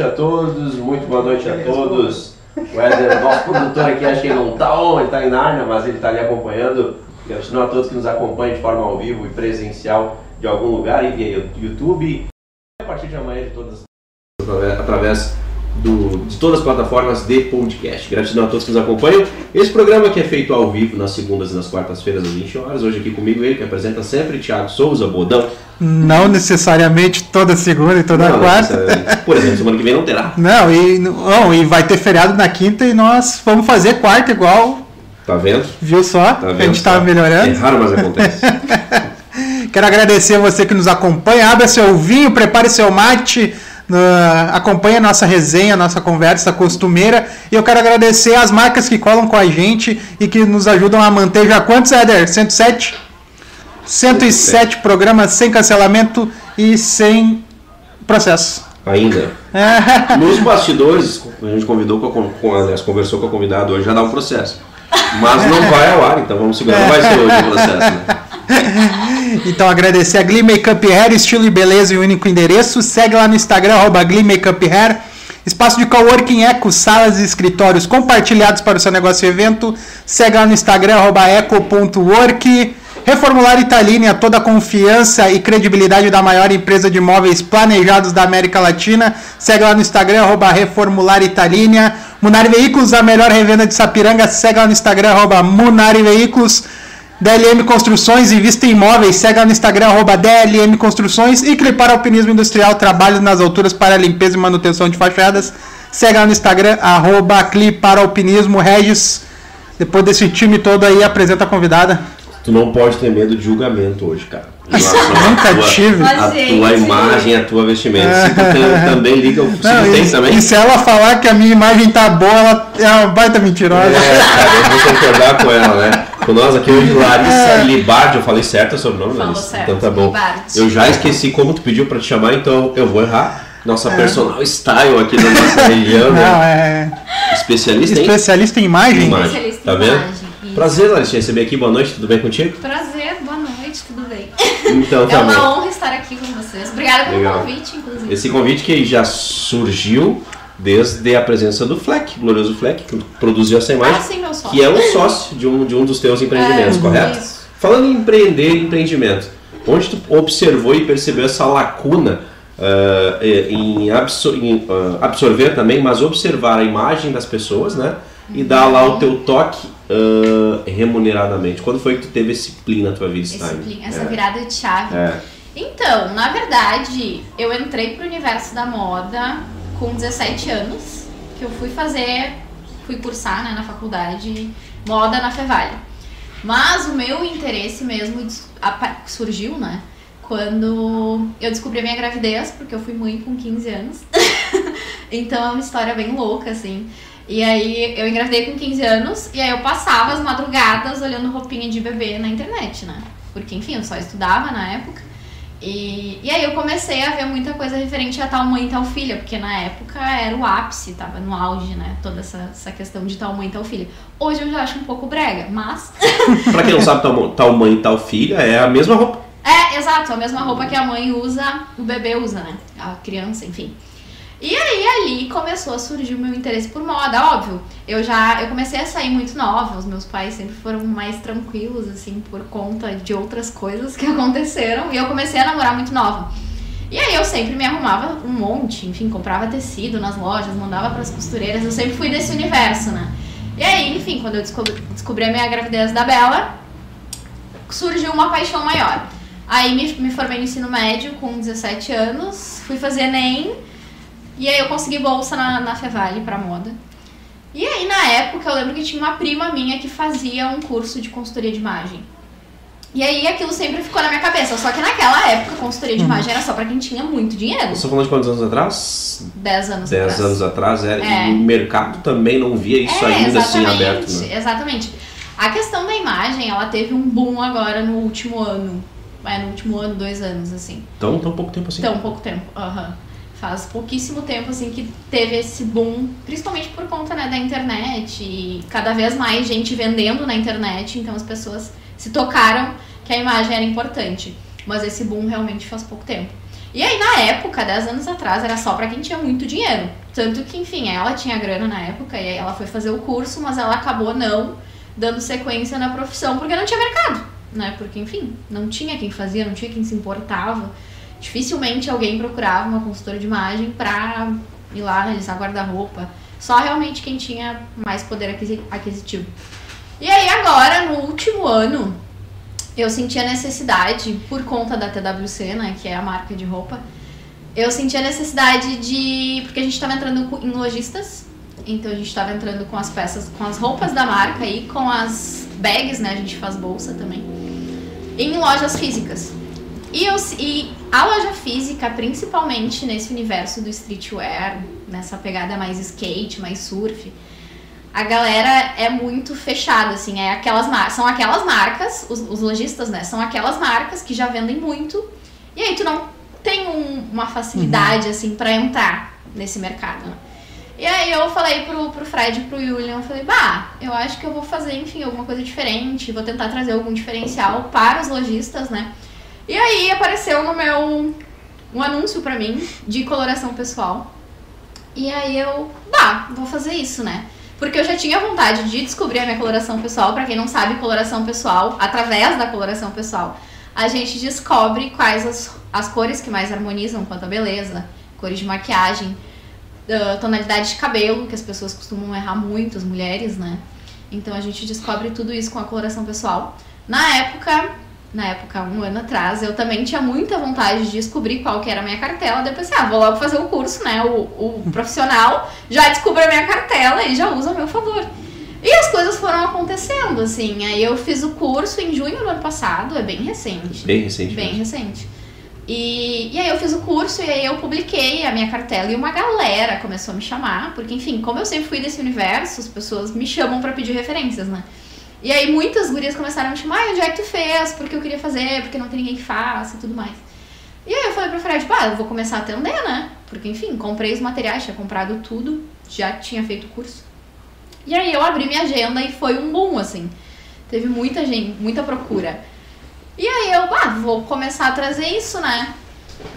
noite a todos, muito boa noite a todos. O Éder, nosso produtor aqui, acho que ele não está on, ele está em Narnia, mas ele está ali acompanhando. Gratidão a todos que nos acompanham de forma ao vivo e presencial de algum lugar e via YouTube. Todas as plataformas de podcast. Gratidão a todos que nos acompanham. Esse programa que é feito ao vivo nas segundas e nas quartas-feiras às 20 horas. Hoje aqui comigo ele que apresenta sempre, Thiago Souza, Bodão. Não necessariamente toda segunda e toda não, quarta. Por exemplo, semana que vem não terá. Não e, não, e vai ter feriado na quinta e nós vamos fazer quarta igual. Tá vendo? Viu só? Tá vendo, a gente estava melhorando. É raro, mas acontece. Quero agradecer a você que nos acompanha. Abra seu vinho, prepare seu mate Uh, acompanha a nossa resenha, a nossa conversa costumeira. E eu quero agradecer as marcas que colam com a gente e que nos ajudam a manter já quantos, Éder? 107? 107 programas sem cancelamento e sem processo. Ainda. É. Nos bastidores, a gente convidou, com, com, aliás, conversou com a convidada hoje, já dá um processo. Mas não vai ao ar, então vamos segurar, não vai ser hoje o processo. Né? então agradecer a Glee Makeup Hair, estilo e beleza e único endereço. Segue lá no Instagram, arroba Glee Makeup Hair. Espaço de coworking Eco, salas e escritórios compartilhados para o seu negócio e evento. Segue lá no Instagram, arroba eco.work. Reformular Italínia, toda a confiança e credibilidade da maior empresa de móveis planejados da América Latina. Segue lá no Instagram, arroba Reformular Italínia. Munari Veículos, a melhor revenda de Sapiranga. Segue lá no Instagram, arroba Munari Veículos. DLM Construções, Invista em Imóveis, segue no Instagram, arroba DLM Construções e Clipar Alpinismo Industrial, trabalho nas alturas para limpeza e manutenção de fachadas. Segue no Instagram, arroba Clipar Alpinismo, Regis. Depois desse time todo aí, apresenta a convidada. Tu não pode ter medo de julgamento hoje, cara. Nunca tive. A tua imagem, a tua vestimenta. Se tu tem, também liga, se não, tu tem e, também. E se ela falar que a minha imagem tá boa, ela é uma baita mentirosa. É, cara, eu vou concordar com ela, né? Com nós aqui hoje, Larissa é. Libardi, eu falei certo o sobrenome, Larissa? Certo. Então tá bom. Libardi. Eu já esqueci como tu pediu pra te chamar, então eu vou errar. Nossa é. personal style aqui da nossa região, né? Não, é... Especialista em... Especialista em imagem? imagem. Especialista tá vendo? Imagem. Prazer, Larissa, receber aqui. Boa noite, tudo bem contigo? Prazer, boa noite, tudo bem. Então, tá é uma honra estar aqui com vocês. Obrigada pelo Legal. convite, inclusive. Esse convite que já surgiu desde a presença do Fleck, glorioso Fleck, que produziu essa imagem, ah, sim, meu sócio. que é um sócio de um, de um dos teus empreendimentos, é, correto? Isso. Falando em empreender e empreendimento, onde tu observou e percebeu essa lacuna uh, em, absor em uh, absorver também, mas observar a imagem das pessoas, né? E dar lá o teu toque uh, remuneradamente. Quando foi que tu teve esse plim na tua vida, Stein? Essa é. virada de chave. É. Então, na verdade, eu entrei pro universo da moda com 17 anos, que eu fui fazer, fui cursar né, na faculdade moda na Fevale. Mas o meu interesse mesmo surgiu, né? Quando eu descobri a minha gravidez, porque eu fui mãe com 15 anos. então é uma história bem louca, assim. E aí eu engravidei com 15 anos e aí eu passava as madrugadas olhando roupinha de bebê na internet, né? Porque, enfim, eu só estudava na época. E, e aí eu comecei a ver muita coisa referente a tal mãe e tal filha, porque na época era o ápice, tava no auge, né? Toda essa, essa questão de tal mãe e tal filha. Hoje eu já acho um pouco brega, mas. pra quem não sabe, tal, tal mãe e tal filha é a mesma roupa. É, exato, a mesma roupa que a mãe usa, o bebê usa, né? A criança, enfim. E aí ali começou a surgir o meu interesse por moda, óbvio. Eu já eu comecei a sair muito nova, os meus pais sempre foram mais tranquilos assim por conta de outras coisas que aconteceram e eu comecei a namorar muito nova. E aí eu sempre me arrumava um monte, enfim, comprava tecido nas lojas, mandava para as costureiras, eu sempre fui desse universo, né? E aí, enfim, quando eu descobri, descobri a minha gravidez da Bela, surgiu uma paixão maior. Aí me, me formei no ensino médio com 17 anos, fui fazer ENEM e aí eu consegui bolsa na, na Fevale pra moda. E aí, na época, eu lembro que tinha uma prima minha que fazia um curso de consultoria de imagem. E aí aquilo sempre ficou na minha cabeça. Só que naquela época, consultoria de uhum. imagem era só pra quem tinha muito dinheiro. Você falando de quantos anos atrás? Dez anos Dez atrás. anos atrás, era. É. E o mercado também não via isso é, ainda assim aberto. Né? Exatamente. A questão da imagem, ela teve um boom agora no último ano. É, no último ano, dois anos, assim. Tão, tão pouco tempo assim? Tão pouco tempo, aham. Uhum faz pouquíssimo tempo assim que teve esse boom, principalmente por conta né, da internet e cada vez mais gente vendendo na internet, então as pessoas se tocaram que a imagem era importante. Mas esse boom realmente faz pouco tempo. E aí, na época, 10 anos atrás, era só pra quem tinha muito dinheiro. Tanto que, enfim, ela tinha grana na época e aí ela foi fazer o curso, mas ela acabou não dando sequência na profissão porque não tinha mercado, né? Porque, enfim, não tinha quem fazia, não tinha quem se importava. Dificilmente alguém procurava uma consultora de imagem pra ir lá analisar guarda-roupa. Só realmente quem tinha mais poder aquisi- aquisitivo. E aí, agora, no último ano, eu senti a necessidade, por conta da TWC, né, que é a marca de roupa, eu senti a necessidade de. Porque a gente estava entrando em lojistas, então a gente estava entrando com as peças, com as roupas da marca e com as bags, né, a gente faz bolsa também, em lojas físicas. E, eu, e a loja física, principalmente nesse universo do streetwear, nessa pegada mais skate, mais surf, a galera é muito fechada, assim, é aquelas são aquelas marcas, os, os lojistas, né, são aquelas marcas que já vendem muito, e aí tu não tem um- uma facilidade, assim, pra entrar nesse mercado, né? E aí eu falei pro, pro Fred e pro Julian, eu falei, bah, eu acho que eu vou fazer, enfim, alguma coisa diferente, vou tentar trazer algum diferencial para os lojistas, né? E aí apareceu no meu um anúncio pra mim de coloração pessoal. E aí eu, bah, vou fazer isso, né? Porque eu já tinha vontade de descobrir a minha coloração pessoal. Pra quem não sabe, coloração pessoal, através da coloração pessoal, a gente descobre quais as, as cores que mais harmonizam a tua beleza, cores de maquiagem, tonalidade de cabelo, que as pessoas costumam errar muito, as mulheres, né? Então a gente descobre tudo isso com a coloração pessoal. Na época, na época, um ano atrás, eu também tinha muita vontade de descobrir qual que era a minha cartela. Depois pensei, ah, vou logo fazer o curso, né? O, o profissional já descobre a minha cartela e já usa a meu favor. E as coisas foram acontecendo, assim. Aí eu fiz o curso em junho do ano passado, é bem recente. Bem recente. Bem mesmo. recente. E, e aí eu fiz o curso e aí eu publiquei a minha cartela e uma galera começou a me chamar, porque enfim, como eu sempre fui desse universo, as pessoas me chamam pra pedir referências, né? E aí muitas gurias começaram a me chamar, "Ai, onde é que tu fez? Porque eu queria fazer, porque não tem ninguém que faça e tudo mais. E aí eu falei pro Fred, pá, eu vou começar a atender, né? Porque enfim, comprei os materiais, tinha comprado tudo, já tinha feito o curso. E aí eu abri minha agenda e foi um boom, assim. Teve muita gente, muita procura. E aí eu, ah, vou começar a trazer isso, né?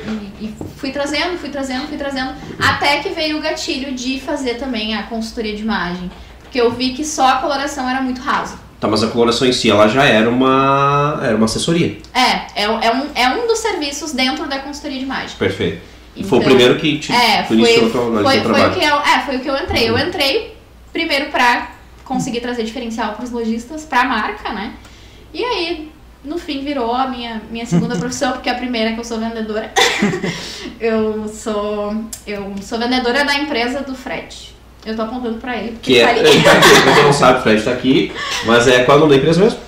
E, e fui trazendo, fui trazendo, fui trazendo, até que veio o gatilho de fazer também a consultoria de imagem. Porque eu vi que só a coloração era muito raso. Tá, mas a coloração em si, ela já era uma, era uma assessoria. É, é, é, um, é um dos serviços dentro da consultoria de imagem. Perfeito. E foi o Então, primeiro que te É, foi, iniciou tua- foi, teu foi o que eu, é, foi o que eu entrei. Eu entrei primeiro pra conseguir trazer diferencial pros lojistas, pra marca, né? E aí, no fim, virou a minha, minha segunda profissão, porque a primeira é que eu sou vendedora. eu sou eu sou vendedora da empresa do Fred. Eu tô apontando pra ele. porque Que é, tá ele tá aqui, quem não sabe, o Fred tá aqui, mas é qual é o nome da empresa mesmo?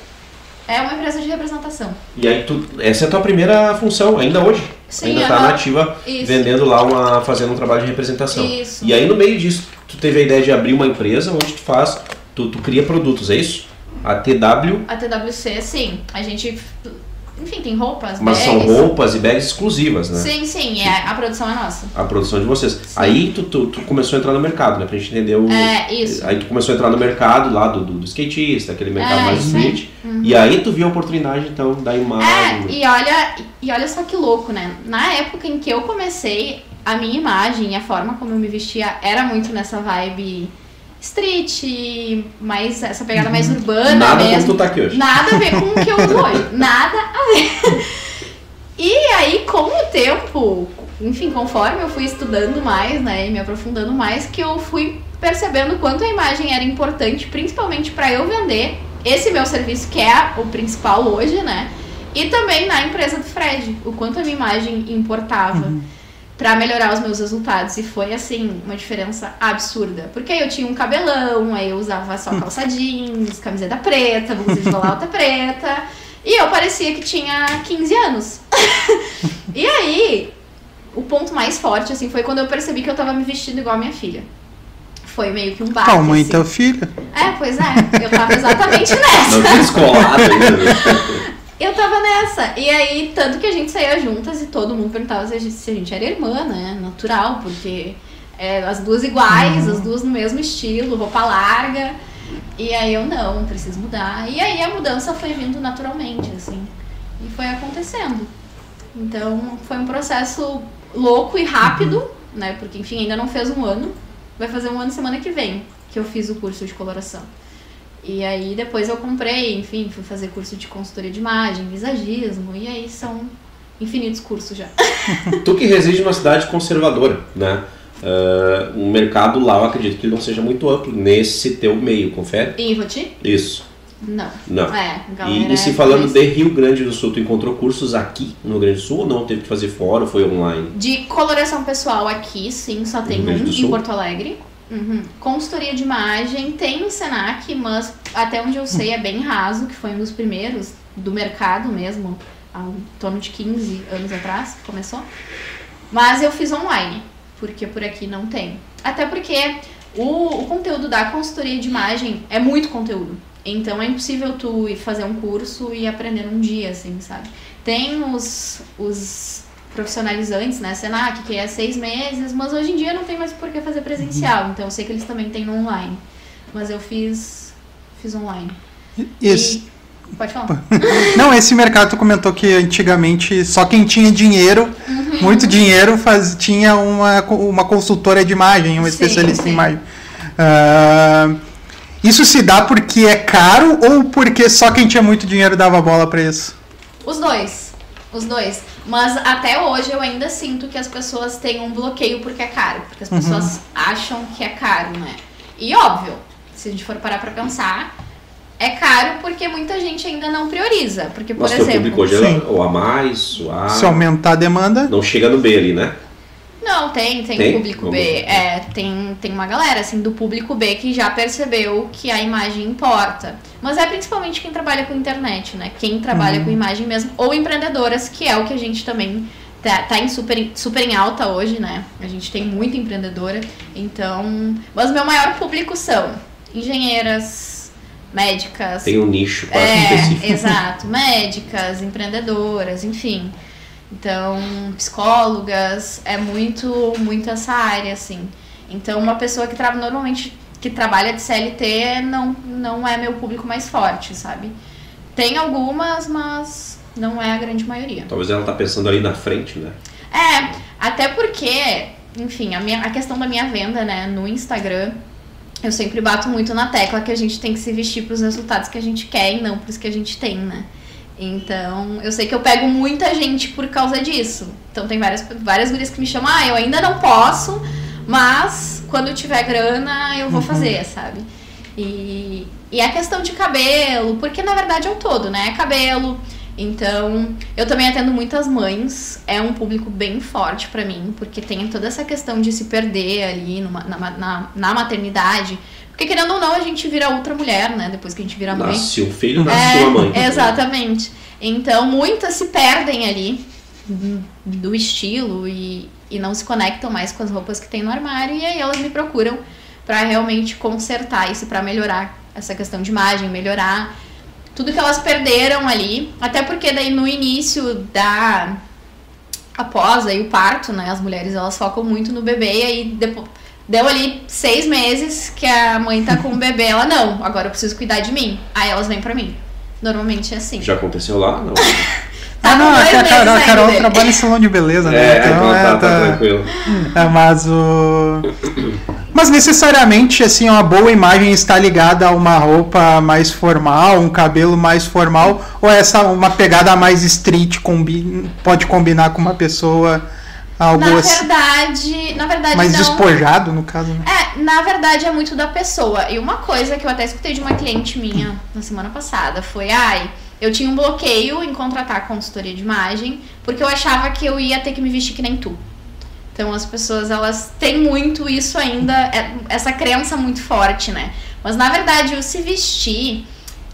É uma empresa de representação. E aí tu, essa é a tua primeira função, ainda hoje. Sim, ainda tá aham. nativa, Isso. vendendo lá, uma, fazendo um trabalho de representação. Isso. E aí no meio disso, tu teve a ideia de abrir uma empresa onde tu faz, tu, tu cria produtos, é isso? A TW, A TWC, sim. A gente, enfim, tem roupas, mas são bags. roupas e bags exclusivas, né? Sim, sim, é, a produção é nossa. A produção de vocês. Aí tu, tu, tu começou a entrar no mercado, né? Pra gente entender o. É, isso. Aí tu começou a entrar no mercado lá do, do, do skatista, aquele mercado É, mais street. E aí tu viu a oportunidade, então, da É, imagem. e olha, e olha só que louco, né? Na época em que eu comecei, a minha imagem e a forma como eu me vestia era muito nessa vibe street, mais essa pegada mais urbana Nada mesmo. tu tá aqui hoje. Nada a ver com o que eu uso hoje. Nada a ver. E aí, com o tempo, enfim, conforme eu fui estudando mais, né, e me aprofundando mais, que eu fui percebendo quanto a imagem era importante, principalmente para eu vender esse meu serviço, que é o principal hoje, né? E também na empresa do Fred, o quanto a minha imagem importava pra melhorar os meus resultados. E foi, assim, uma diferença absurda. Porque aí eu tinha um cabelão, aí eu usava só calça jeans, camiseta preta, blusa de preta. E eu parecia que tinha 15 anos. e aí, o ponto mais forte, assim, foi quando eu percebi que eu tava me vestindo igual a minha filha. Foi meio que um baque, Qual mãe assim. teu filho? É, pois é. Eu tava exatamente nessa. Não tem descolado né? Eu tava nessa. E aí, tanto que a gente saía juntas e todo mundo perguntava se a gente, se a gente era irmã, né? Natural, porque é, as duas iguais, as duas no mesmo estilo, roupa larga. E aí eu não, preciso mudar. E aí a mudança foi vindo naturalmente, assim. E foi acontecendo. Então foi um processo louco e rápido, né? Porque enfim, ainda não fez um ano. Vai fazer um ano semana que vem que eu fiz o curso de coloração. E aí depois eu comprei, enfim, fui fazer curso de consultoria de imagem, visagismo, e aí são infinitos cursos já. tu que reside numa cidade conservadora, né? Uh, um mercado lá, eu acredito que não seja muito amplo nesse teu meio, confere? Em Ivoti? Isso. Não. Não. É, e, e se falando de Rio Grande do Sul, tu encontrou cursos aqui no Rio Grande do Sul ou não? Teve que fazer fora ou foi online? De coloração pessoal aqui, sim, só tem um em Porto Alegre. Uhum. Consultoria de imagem tem no Senac, mas até onde eu sei é bem raso, que foi um dos primeiros do mercado mesmo, há um torno de 15 anos atrás que começou. Mas eu fiz online, porque por aqui não tem. Até porque o, o conteúdo da consultoria de imagem é muito conteúdo. Então é impossível tu ir fazer um curso e aprender num dia, assim, sabe? Tem os, os profissionalizantes, né? Senac, que é seis meses, mas hoje em dia não tem mais por que fazer presencial. Uhum. Então eu sei que eles também têm no online. Mas eu fiz, fiz online. Isso. E, pode falar. Não, esse mercado tu comentou que antigamente só quem tinha dinheiro, uhum. Muito dinheiro, faz, tinha uma, uma consultora de imagem, uma sim, especialista sim. em imagem. Uh, isso se dá porque é caro ou porque só quem tinha muito dinheiro dava bola para isso? Os dois. Os dois. Mas até hoje eu ainda sinto que as pessoas têm um bloqueio porque é caro. Porque as pessoas uhum. acham que é caro, né? E óbvio, se a gente for parar pra pensar, é caro porque muita gente ainda não prioriza. Porque, por Mas exemplo. público hoje é ou a mais, ou a. Se aumentar a demanda. Não chega no B ali, né? Não, tem, tem, tem? público B. É, tem, tem uma galera, assim, do público B que já percebeu que a imagem importa. Mas é principalmente quem trabalha com internet, né? Quem trabalha uhum. com imagem mesmo. Ou empreendedoras, que é o que a gente também tá, tá em super, super em alta hoje, né? A gente tem muita empreendedora. Então. Mas meu maior público são engenheiras, médicas. Tem um nicho para é, específico. Exato, médicas, empreendedoras, enfim. Então, psicólogas, é muito, muito essa área, assim. Então, uma pessoa que trabalha normalmente que trabalha de CLT não, não é meu público mais forte, sabe? Tem algumas, mas não é a grande maioria. Talvez ela tá pensando ali na frente, né? É, até porque, enfim, a, minha, a questão da minha venda, né, no Instagram, eu sempre bato muito na tecla que a gente tem que se vestir para os resultados que a gente quer e não para os que a gente tem, né? Então, eu sei que eu pego muita gente por causa disso. Então, tem várias, várias gurias que me chamam, ah, eu ainda não posso, mas quando tiver grana, eu vou uhum. fazer, sabe? E, e a questão de cabelo, porque na verdade é o todo, né? É cabelo. Então, eu também atendo muitas mães, é um público bem forte para mim, porque tem toda essa questão de se perder ali numa, na, na, na maternidade. Porque querendo ou não, a gente vira outra mulher, né? Depois que a gente vira mãe. Nasce um filho, nasce é, uma mãe. Exatamente. Então, muitas se perdem ali do estilo e, e não se conectam mais com as roupas que tem no armário. E aí elas me procuram para realmente consertar isso, para melhorar essa questão de imagem, melhorar tudo que elas perderam ali. Até porque daí no início da após aí o parto, né, as mulheres elas focam muito no bebê e aí depois Deu ali seis meses que a mãe tá com o bebê, ela não, agora eu preciso cuidar de mim. Aí elas vêm pra mim. Normalmente é assim. Já aconteceu lá? Não. Tá ah, não, a, Carol, a Carol trabalha em salão de beleza, né? É, então, tá, é, tá, tá tranquilo. É, mas o. Mas necessariamente, assim, uma boa imagem está ligada a uma roupa mais formal, um cabelo mais formal, ou essa uma pegada mais street combi... pode combinar com uma pessoa Algo na verdade, na verdade mais não. despojado no caso. Né? É, na verdade é muito da pessoa. E uma coisa que eu até escutei de uma cliente minha na semana passada foi, ai, eu tinha um bloqueio em contratar consultoria de imagem, porque eu achava que eu ia ter que me vestir que nem tu. Então as pessoas elas têm muito isso ainda, é, essa crença muito forte, né? Mas na verdade, o se vestir,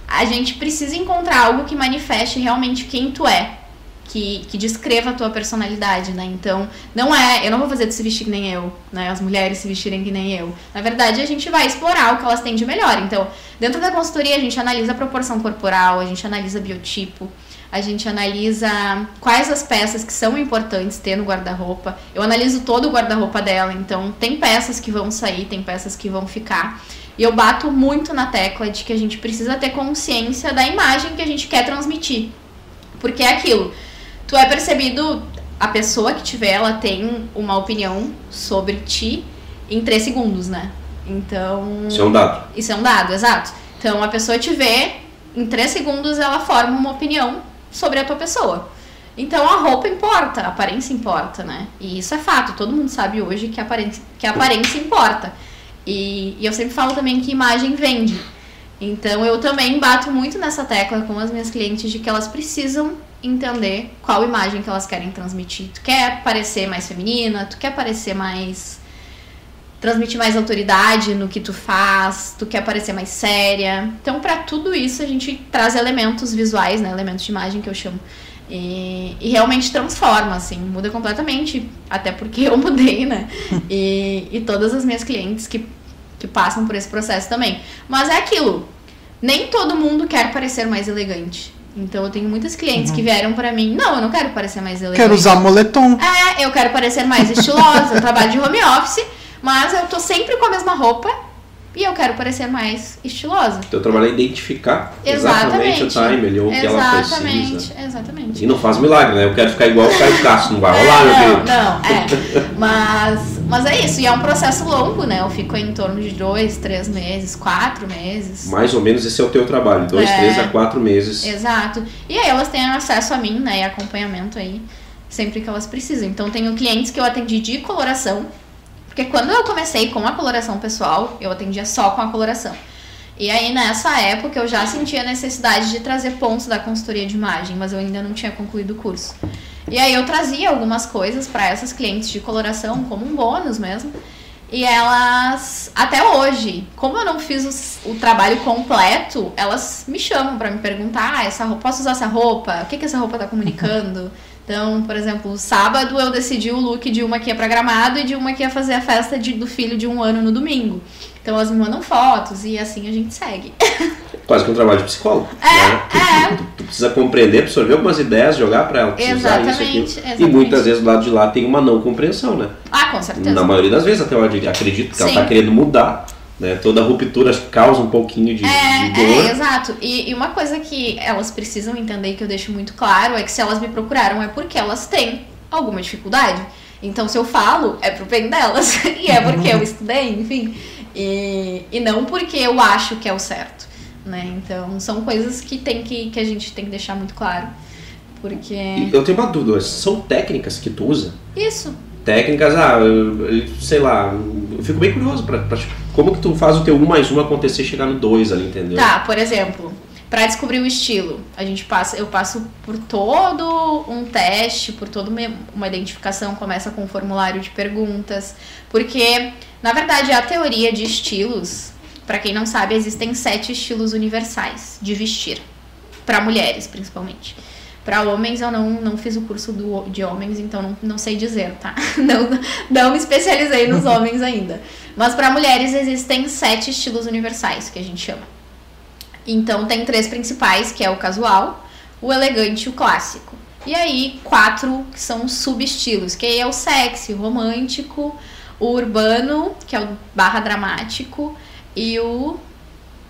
a gente precisa encontrar algo que manifeste realmente quem tu é que, que descreva a tua personalidade, né? Então, não é, eu não vou fazer de se vestir que nem eu, né? As mulheres se vestirem que nem eu. Na verdade, a gente vai explorar o que elas têm de melhor. Então, dentro da consultoria, a gente analisa a proporção corporal, a gente analisa biotipo, a gente analisa quais as peças que são importantes ter no guarda-roupa. Eu analiso todo o guarda-roupa dela, então tem peças que vão sair, tem peças que vão ficar. E eu bato muito na tecla de que a gente precisa ter consciência da imagem que a gente quer transmitir. Porque é aquilo tu é percebido, a pessoa que tiver, ela tem uma opinião sobre ti em três segundos, né? Então. Isso é um dado. Isso é um dado, exato. Então a pessoa te vê, em três segundos ela forma uma opinião sobre a tua pessoa. Então a roupa importa, a aparência importa, né? E isso é fato, todo mundo sabe hoje que a aparência, que a aparência importa. E, e eu sempre falo também que imagem vende. Então eu também bato muito nessa tecla com as minhas clientes de que elas precisam entender qual imagem que elas querem transmitir. Tu quer parecer mais feminina, tu quer parecer mais transmitir mais autoridade no que tu faz, tu quer parecer mais séria. Então, para tudo isso, a gente traz elementos visuais, né, elementos de imagem que eu chamo. E, e, realmente transforma, assim, muda completamente, até porque eu mudei, né? E, e todas as minhas clientes que, que passam por esse processo também. Mas é aquilo, nem todo mundo quer parecer mais elegante. Então eu tenho muitas clientes uhum. que vieram para mim, não, eu não quero parecer mais elegante. Quero usar moletom. É, eu quero parecer mais estilosa, eu trabalho de home office, mas eu tô sempre com a mesma roupa e eu quero parecer mais estilosa. Teu trabalho é identificar exatamente, exatamente o time ou o que ela precisa. Exatamente, exatamente. E não faz milagre, né? Eu quero ficar igual o Caio Castro, não vai rolar, é, meu querido. Não, é. Mas, mas é isso, e é um processo longo, né? Eu fico em torno de dois, três meses, quatro meses. Mais ou menos esse é o teu trabalho, dois, é, três a quatro meses. Exato. E aí elas têm acesso a mim, né? E acompanhamento aí, sempre que elas precisam. Então tenho clientes que eu atendi de coloração porque quando eu comecei com a coloração pessoal, eu atendia só com a coloração. E aí nessa época eu já sentia a necessidade de trazer pontos da consultoria de imagem, mas eu ainda não tinha concluído o curso. E aí eu trazia algumas coisas para essas clientes de coloração como um bônus mesmo. E elas, até hoje, como eu não fiz o, o trabalho completo, elas me chamam para me perguntar: ah, essa roupa, posso usar essa roupa? O que, que essa roupa tá comunicando? Então, por exemplo, sábado eu decidi o look de uma que ia pra gramado e de uma que ia fazer a festa de, do filho de um ano no domingo. Então elas me mandam fotos e assim a gente segue. Quase que um trabalho de psicólogo. É, né? é. Tu, tu, precisa compreender, absorver algumas ideias, jogar para ela. Exatamente, isso, aqui. E muitas vezes do lado de lá tem uma não compreensão, né? Ah, com certeza. Na maioria das vezes até eu acredito que Sim. ela tá querendo mudar. Né? Toda ruptura causa um pouquinho de, é, de dor. É, exato. E, e, uma coisa que elas precisam entender, que eu deixo muito claro, é que se elas me procuraram é porque elas têm alguma dificuldade. Então, se eu falo, é pro bem delas. e é porque eu estudei, enfim. E, e não porque eu acho que é o certo. Né? Então, são coisas que, tem que, que a gente tem que deixar muito claro. Porque. Eu tenho uma dúvida, são técnicas que tu usa? Isso técnicas, ah, sei lá, eu fico bem curioso para como que tu faz o teu 1 mais 1 acontecer chegar no 2 ali, entendeu? Tá, por exemplo, para descobrir o estilo, a gente passa, eu passo por todo um teste, por toda uma, uma identificação, começa com um formulário de perguntas, porque na verdade a teoria de estilos, para quem não sabe, existem sete estilos universais de vestir, para mulheres principalmente. Para homens eu não, não fiz o curso do, de homens, então não, não sei dizer, tá? Não, não me especializei nos homens ainda. Mas para mulheres existem sete estilos universais que a gente chama. Então tem três principais, que é o casual, o elegante e o clássico. E aí quatro que são subestilos, que aí é o sexy, o romântico, o urbano, que é o barra dramático, e o.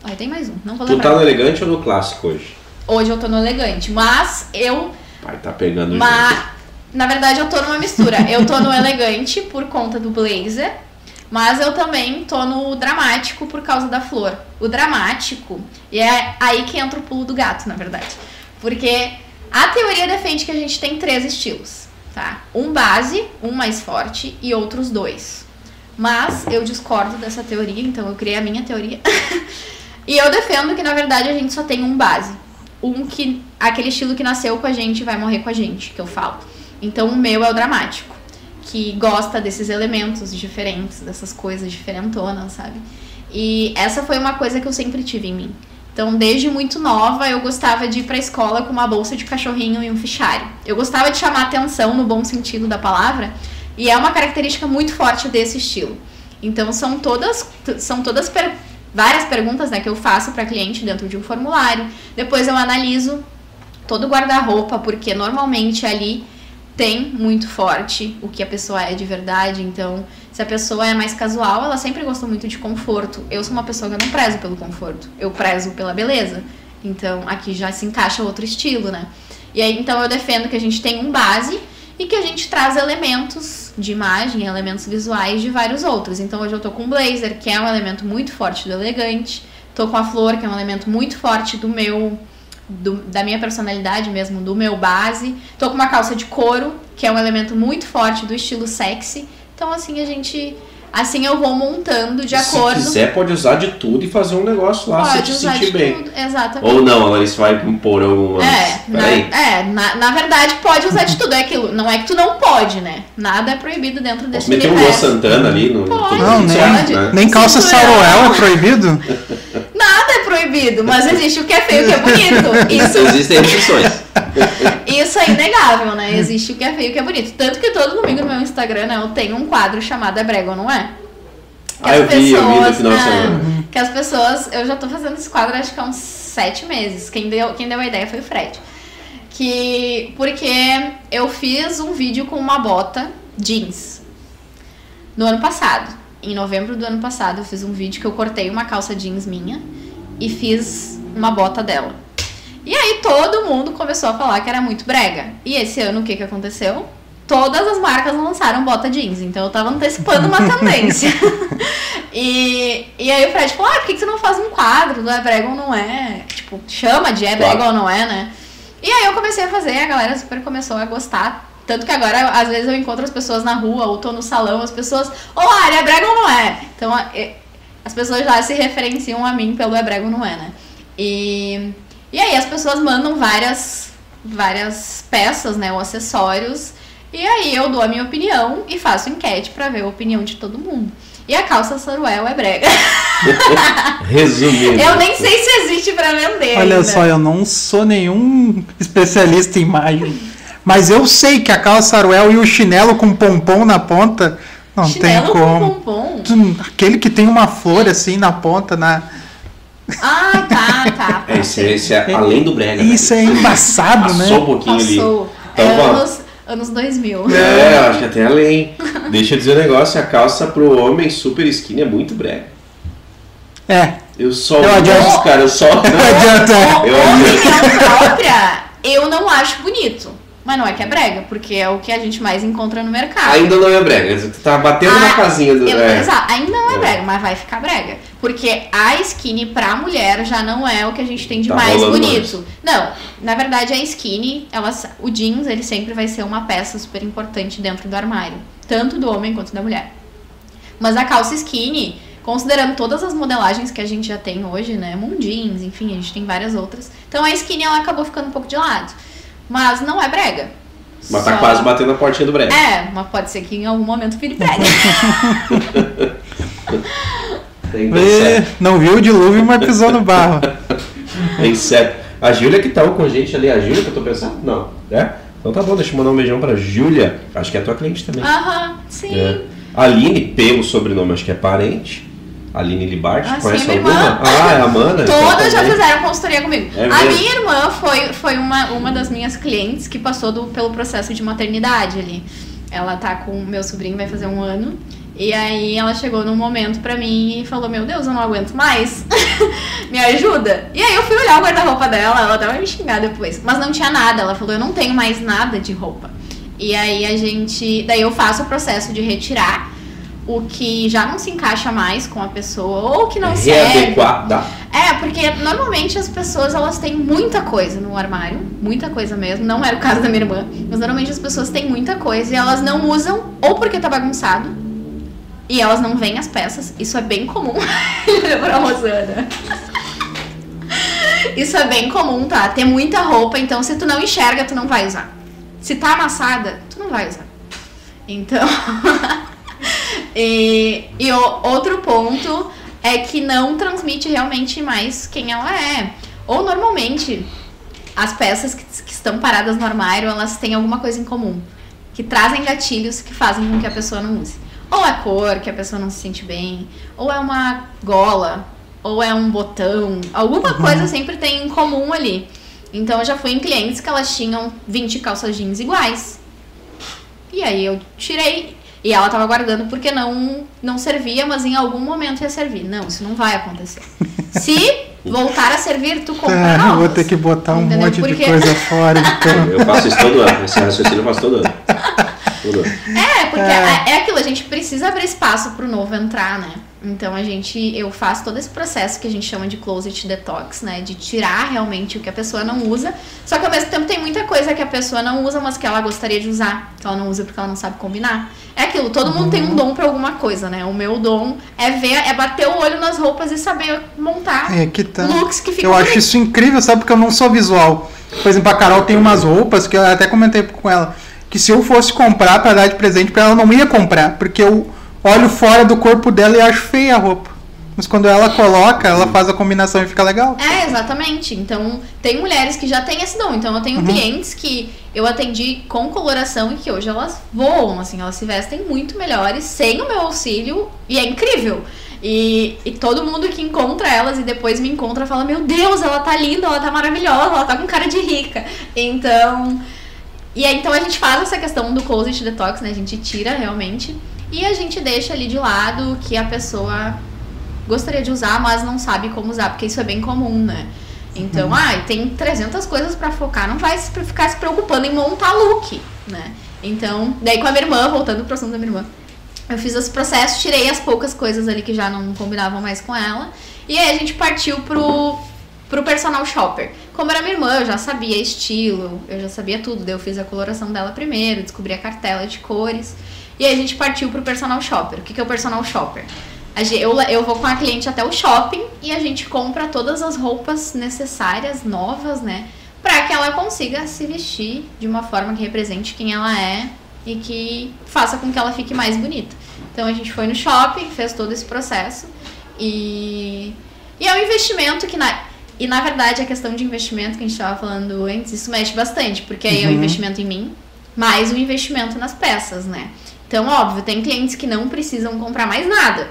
Aí tem mais um, não vou lembrar. Tu tá no elegante ou no clássico hoje? Hoje eu tô no elegante, mas eu. Pai, tá pegando mas, Na verdade, eu tô numa mistura. Eu tô no elegante por conta do blazer, mas eu também tô no dramático por causa da flor. O dramático, e é aí que entra o pulo do gato, na verdade. Porque a teoria defende que a gente tem três estilos, tá? Um base, um mais forte e outros dois. Mas eu discordo dessa teoria, então eu criei a minha teoria. e eu defendo que na verdade a gente só tem um base um que. aquele estilo que nasceu com a gente vai morrer com a gente, que eu falo. Então o meu é o dramático, que gosta desses elementos diferentes, dessas coisas diferentonas, sabe? E essa foi uma coisa que eu sempre tive em mim. Então, desde muito nova, eu gostava de ir pra escola com uma bolsa de cachorrinho e um fichário. Eu gostava de chamar atenção no bom sentido da palavra, e é uma característica muito forte desse estilo. Então, são todas, são todas várias perguntas né, que eu faço para cliente dentro de um formulário. Depois eu analiso todo o guarda-roupa, porque normalmente ali tem muito forte o que a pessoa é de verdade. Então, se a pessoa é mais casual, ela sempre gostou muito de conforto. Eu sou uma pessoa que não prezo pelo conforto, eu prezo pela beleza. Então, aqui já se encaixa outro estilo, né? E aí então eu defendo que a gente tem um base e que a gente traz elementos de imagem, elementos visuais de vários outros. Então hoje eu tô com um blazer, que é um elemento muito forte do elegante, tô com a flor, que é um elemento muito forte do meu do, da minha personalidade mesmo, do meu base. Tô com uma calça de couro, que é um elemento muito forte do estilo sexy. Então assim a gente Assim eu vou montando de Se acordo. quiser, pode usar de tudo e fazer um negócio lá, se Pode te usar sentir de bem. tudo, exatamente. Ou não, a Larissa vai impor alguma. É, na, é na, na verdade pode usar de tudo. É aquilo. Não é que tu não pode, né? Nada é proibido dentro desse Posso meter um Luan. Santana ali no. Pode, tudo Não, certo, nem- né? Nem calça saruel é proibido? Nada é proibido, mas existe o que é feio e o que é bonito. Isso, Existem restrições. isso é inegável, né? Existe o que é feio e o que é bonito. Tanto que todo domingo no meu Instagram né, eu tenho um quadro chamado É Brega ou Não É? Que Ah, as eu vi, eu vi no pessoas, final de é, semana. Que as pessoas. Eu já tô fazendo esse quadro acho que há uns sete meses. Quem deu, quem deu a ideia foi o Fred. Que. Porque eu fiz um vídeo com uma bota jeans. No ano passado. Em novembro do ano passado, eu fiz um vídeo que eu cortei uma calça jeans minha e fiz uma bota dela. E aí todo mundo começou a falar que era muito brega. E esse ano o que que aconteceu? Todas as marcas lançaram bota jeans, então eu tava antecipando uma tendência. e, e aí o Fred falou: ah, por que, que você não faz um quadro do é brega ou não é? Tipo, chama de é brega Claro. ou não é, né? E aí eu comecei a fazer, a galera super começou a gostar. Tanto que agora, às vezes, eu encontro as pessoas na rua ou tô no salão, as pessoas, olá, é brega ou não é? Então, as pessoas já se referenciam a mim pelo é brega ou não é, né? E, e aí as pessoas mandam várias, várias peças, né, ou acessórios, e aí eu dou a minha opinião e faço enquete pra ver a opinião de todo mundo. E a calça Saruel é brega. Resumindo. Eu nem sei se existe pra vender Olha ainda. só, eu não sou nenhum especialista em imagem. Mas eu sei que a calça saruel e o chinelo com pompom na ponta não Chinelo tem com como. pompom? Tu- Aquele que tem uma flor assim na ponta, na... Ah, tá, tá. É, esse, esse é além do brega. isso é embaçado, né? Passou um pouquinho ali. Passou. Então, é ó. anos, anos 2000. É, eu acho que até além. Deixa eu dizer um negócio, a calça pro homem super skinny é muito brega. É. Eu só Eu uso, adianto. cara, eu só. Não adianta. O- Eu- opinião própria, eu não acho bonito. Mas não é que é brega, porque é o que a gente mais encontra no mercado. Ainda não é brega. Tu tá batendo na Ah, casinha do. eu- é. Exato, ainda não é É. brega, mas vai ficar brega. Porque a skinny pra mulher já não é o que a gente tem de Tá mais bonito. Não, na verdade a skinny, ela, o jeans, ele sempre vai ser uma peça super importante dentro do armário. Tanto do homem quanto da mulher. Mas a calça skinny, considerando todas as modelagens que a gente já tem hoje, né? Moon jeans, enfim, a gente tem várias outras. Então a skinny ela acabou ficando um pouco de lado. Mas não é brega. Mas tá Só- quase batendo a portinha do brega. É, mas pode ser que em algum momento vire brega. Vê, não viu o dilúvio, mas pisou no barro. Tem certo. A Júlia que tá com a gente ali, a Júlia que eu tô pensando? Não. É? Então tá bom, deixa eu mandar um beijão pra Júlia. Acho que é tua cliente também. Aham, sim. É. Aline, pelo sobrenome, acho que é parente. Aline Libart, Ah, conhece sim, alguma? irmã. Ah, é a Amanda. então Todas já fizeram consultoria comigo. É a minha irmã foi, foi uma, uma das minhas clientes que passou do- pelo processo de maternidade ali. Ela tá com meu sobrinho, vai fazer um ano. E aí ela chegou num momento pra mim e falou: Meu Deus, eu não aguento mais. me ajuda. E aí eu fui olhar o guarda-roupa dela, ela até vai me xingar depois. Mas não tinha nada. Ela falou: Eu não tenho mais nada de roupa. E aí a gente. Daí eu faço o processo de retirar o que já não se encaixa mais com a pessoa ou que não. Readequar, dá. É, porque normalmente as pessoas elas têm muita coisa no armário, muita coisa mesmo. Não era o caso da minha irmã, mas normalmente as pessoas têm muita coisa e elas não usam ou porque tá bagunçado e elas não veem as peças. Isso é bem comum. pra Rosana. Isso é bem comum, tá? Ter muita roupa, então se tu não enxerga, tu não vai usar. Se tá amassada, tu não vai usar. Então. e e o, outro ponto é que não transmite realmente mais quem ela é. Ou normalmente as peças que, que estão paradas no armário, elas têm alguma coisa em comum. Que trazem gatilhos que fazem com que a pessoa não use. Ou é cor, que a pessoa não se sente bem. Ou é uma gola. Ou é um botão. Alguma coisa sempre tem em comum ali. Então eu já fui em clientes que elas tinham 20 calças jeans iguais. E aí eu tirei. E ela tava guardando porque não, não servia, mas em algum momento ia servir. Não, isso não vai acontecer. Se voltar a servir, tu compra É, novas. vou ter que botar um Entendeu? monte Porque- de coisa fora. Então. Eu faço isso todo ano. Esse raciocínio eu faço todo ano. Todo ano. É, porque É. é. é aquilo, a gente precisa abrir espaço pro novo entrar, né? Então a gente, eu faço todo esse processo que a gente chama de closet detox, né? De tirar realmente o que a pessoa não usa. Só que ao mesmo tempo tem muita coisa que a pessoa não usa, mas que ela gostaria de usar. Que ela não usa porque ela não sabe combinar. É aquilo, todo mundo tem um dom pra alguma coisa, né? O meu dom é ver, é bater o olho nas roupas e saber montar É que tá. looks que ficam Eu acho isso incrível, sabe? Porque eu não sou visual. Por exemplo, a Carol tem umas roupas que eu até comentei com ela. Que se eu fosse comprar pra dar de presente pra ela, eu não ia comprar. Porque eu olho fora do corpo dela e acho feia a roupa. Mas quando ela coloca, ela faz a combinação e fica legal. É, exatamente. Então, tem mulheres que já têm esse dom. Então, eu tenho Uhum. clientes que eu atendi com coloração e que hoje elas voam, assim, elas se vestem muito melhores sem o meu auxílio e é incrível. E, e todo mundo que encontra elas e depois me encontra fala: Meu Deus, ela tá linda, ela tá maravilhosa, ela tá com cara de rica. Então. E aí, então a gente faz essa questão do closet detox, né? A gente tira realmente. E a gente deixa ali de lado que a pessoa gostaria de usar, mas não sabe como usar, porque isso é bem comum, né? Então, Uhum. ai, tem 300 coisas pra focar, não vai ficar se preocupando em montar look, né? Então, daí com a minha irmã, voltando pro assunto da minha irmã, eu fiz esse processo, tirei as poucas coisas ali que já não combinavam mais com ela, e aí a gente partiu pro, pro personal shopper. Como era minha irmã, eu já sabia estilo, eu já sabia tudo, daí eu fiz a coloração dela primeiro, descobri a cartela de cores, e aí a gente partiu pro personal shopper. O que, que é o personal shopper? Eu, eu vou com a cliente até o shopping e a gente compra todas as roupas necessárias, novas, né? Pra que ela consiga se vestir de uma forma que represente quem ela é e que faça com que ela fique mais bonita. Então a gente foi no shopping, fez todo esse processo e, e é um investimento que na, e na verdade a questão de investimento que a gente estava falando antes, isso mexe bastante, porque aí é um Uhum. investimento em mim, mais um investimento nas peças, né? Então, óbvio, tem clientes que não precisam comprar mais nada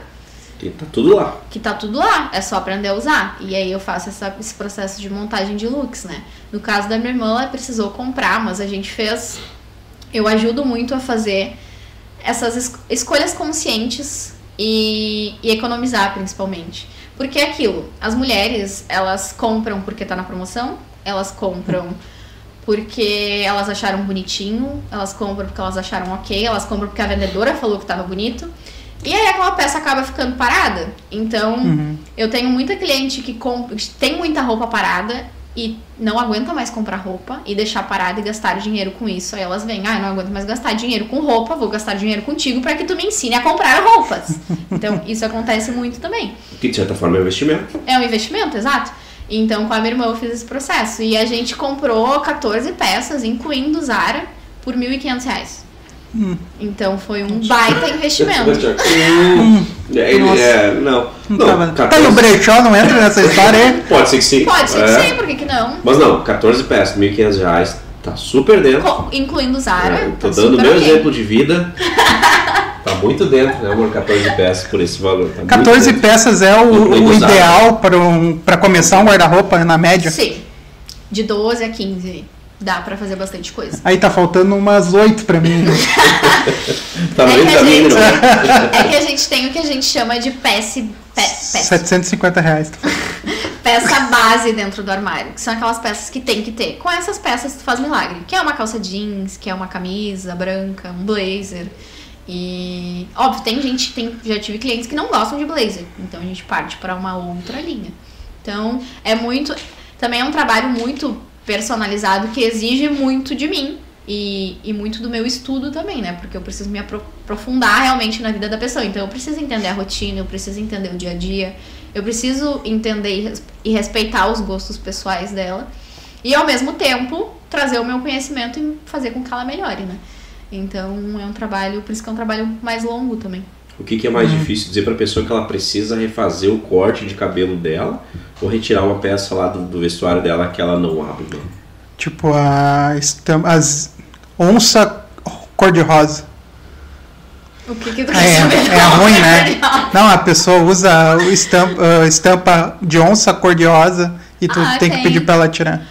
E tá tudo lá. que tá tudo lá, é só aprender a usar. E aí eu faço essa- esse processo de montagem de looks, né? No caso da minha irmã, ela precisou comprar, mas a gente fez. Eu ajudo muito a fazer essas es- escolhas conscientes e, e economizar, principalmente. Porque é aquilo, as mulheres, elas compram porque tá na promoção, elas compram porque elas acharam bonitinho, elas compram porque elas acharam ok, elas compram porque a vendedora falou que tava bonito. E aí aquela peça acaba ficando parada. Então, Uhum. eu tenho muita cliente que compra, tem muita roupa parada e não aguenta mais comprar roupa e deixar parada e gastar dinheiro com isso. Aí elas vêm, ah, eu não aguento mais gastar dinheiro com roupa, vou gastar dinheiro contigo para que tu me ensine a comprar roupas. Então, isso acontece muito também. Que de certa forma é um investimento. É um investimento, exato. Então, com a minha irmã eu fiz esse processo. E a gente comprou 14 peças, incluindo Zara, por 1.500 reais. Hum. Então, foi um baita investimento. Hum. É, Nossa. é. Não. Não, Não, tava... 14 Tá no brechó, não entra nessa história aí? Pode ser que sim. Pode ser É. que sim, por que, que não? Mas não, 14 peças, 1.500 reais, tá super dentro. Co- incluindo Zara. É, tô tá dando meu ok. exemplo de vida. tá muito dentro, né, amor? 14 peças por esse valor. Tá muito 14 dentro. peças é o, o ideal para um, pra começar um guarda-roupa na média. Sim. De 12 a 15. Dá pra fazer bastante coisa. Aí tá faltando umas 8 pra mim. Tá no é, que a gente, não. é que a gente tem o que a gente chama de peça, pe, peça, 750 reais. peça base dentro do armário. Que são aquelas peças que tem que ter. Com essas peças tu faz milagre. Que é uma calça jeans, que é uma camisa branca, um blazer. E óbvio, tem gente, tem, já tive clientes que não gostam de blazer. Então a gente parte para uma outra linha. Então é muito. Também é um trabalho muito personalizado que exige muito de mim. E, e muito do meu estudo também, né? Porque eu preciso me apro- aprofundar realmente na vida da pessoa. Então eu preciso entender a rotina, eu preciso entender o dia a dia, eu preciso entender e respeitar os gostos pessoais dela. E ao mesmo tempo trazer o meu conhecimento e fazer com que ela melhore, né? Então é um trabalho, por isso que é um trabalho mais longo também. O que, que é mais difícil dizer pra pessoa que ela precisa refazer o corte de cabelo dela ou retirar uma peça lá do, do vestuário dela que ela não abre? Não? Tipo a estam- as onça cor-de-rosa. O que que tu É, é ruim, né? Não, a pessoa usa o estampa, a estampa de onça cor-de-rosa e tu Ah, tem que tem. pedir pra ela tirar.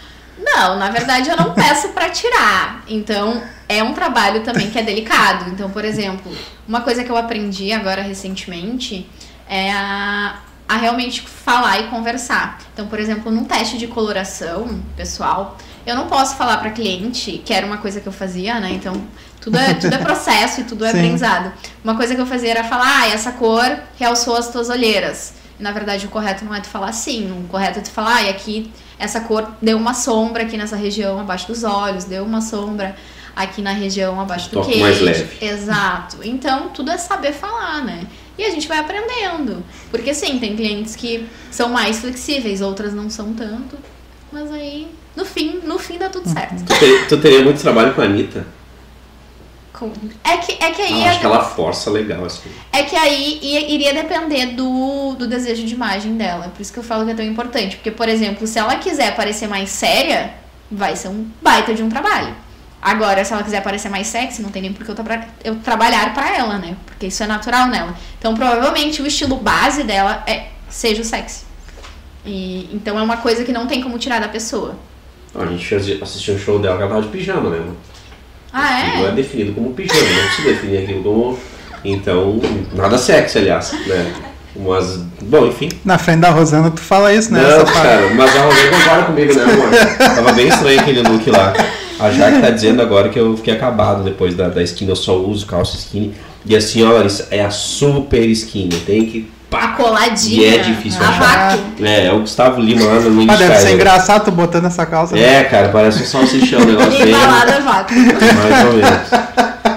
Não, na verdade eu não peço pra tirar. Então é um trabalho também que é delicado. Então, por exemplo, uma coisa que eu aprendi agora recentemente é a, a realmente falar e conversar. Então, por exemplo, num teste de coloração, pessoal, eu não posso falar para cliente, que era uma coisa que eu fazia, né? Então, tudo é, tudo é processo e tudo é Sim. aprendizado. Uma coisa que eu fazia era falar, ah, essa cor realçou as tuas olheiras. Na verdade, o correto não é tu falar assim, o correto é tu falar, ah, e aqui essa cor deu uma sombra aqui nessa região abaixo dos olhos, deu uma sombra aqui na região abaixo do queixo. mais leve. Exato. Então, tudo é saber falar, né? E a gente vai aprendendo. Porque, sim, tem clientes que são mais flexíveis, outras não são tanto. Mas aí, no fim, no fim dá tudo certo. Tu, ter- tu teria muito trabalho com a Anitta. É que, é que aí Eu acho que ela força legal assim. É que aí ia- iria depender do, do desejo de imagem dela. Por isso que eu falo que é tão importante. Porque, por exemplo, se ela quiser parecer mais séria, vai ser um baita de um trabalho. Agora, se ela quiser parecer mais sexy, não tem nem por que eu, tra eu trabalhar pra ela, né? Porque isso é natural nela. Então, provavelmente, o estilo base dela é seja o sexy. E, então, é uma coisa que não tem como tirar da pessoa. A gente assistiu um show dela ela tava de pijama, né? Ah, Não é é? definido como pijama, não se definir aquilo como. Então, nada sexy, aliás, né? Mas, bom, enfim. Na frente da Rosana tu fala isso, né? Não, parte. cara, mas a Rosana concorda comigo, né, amor? Tava bem estranho aquele look lá. A Jaque tá dizendo agora que eu fiquei acabado depois da, da skinny, eu só uso calça skinny. E assim, ó, Larissa, é a super skinny, tem que. A Pá! coladinha. E é difícil a achar. vácuo. É, é o Gustavo Lima lá no Mas deve ser engraçado tu botando essa calça. né? É, cara, parece um salsichão, o negócio bem. Embalada vácuo. Mais ou menos.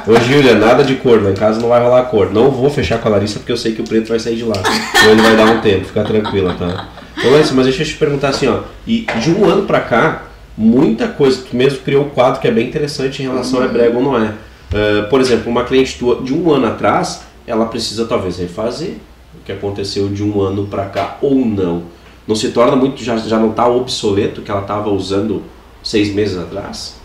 Ô, Júlia, nada de cor, lá em casa não vai rolar cor. Não vou fechar com a Larissa porque eu sei que o preto vai sair de lá. Então ele vai dar um tempo, fica tranquila, tá? Ô, Larissa, mas deixa eu te perguntar assim, ó. E de um ano pra cá, muita coisa, tu mesmo criou um quadro que é bem interessante em relação a brega ou não é. Ah, por exemplo, uma cliente tua de um ano atrás, ela precisa talvez refazer que aconteceu de um ano pra cá ou não. Não se torna muito, já, já não tá obsoleto que ela estava usando seis meses atrás?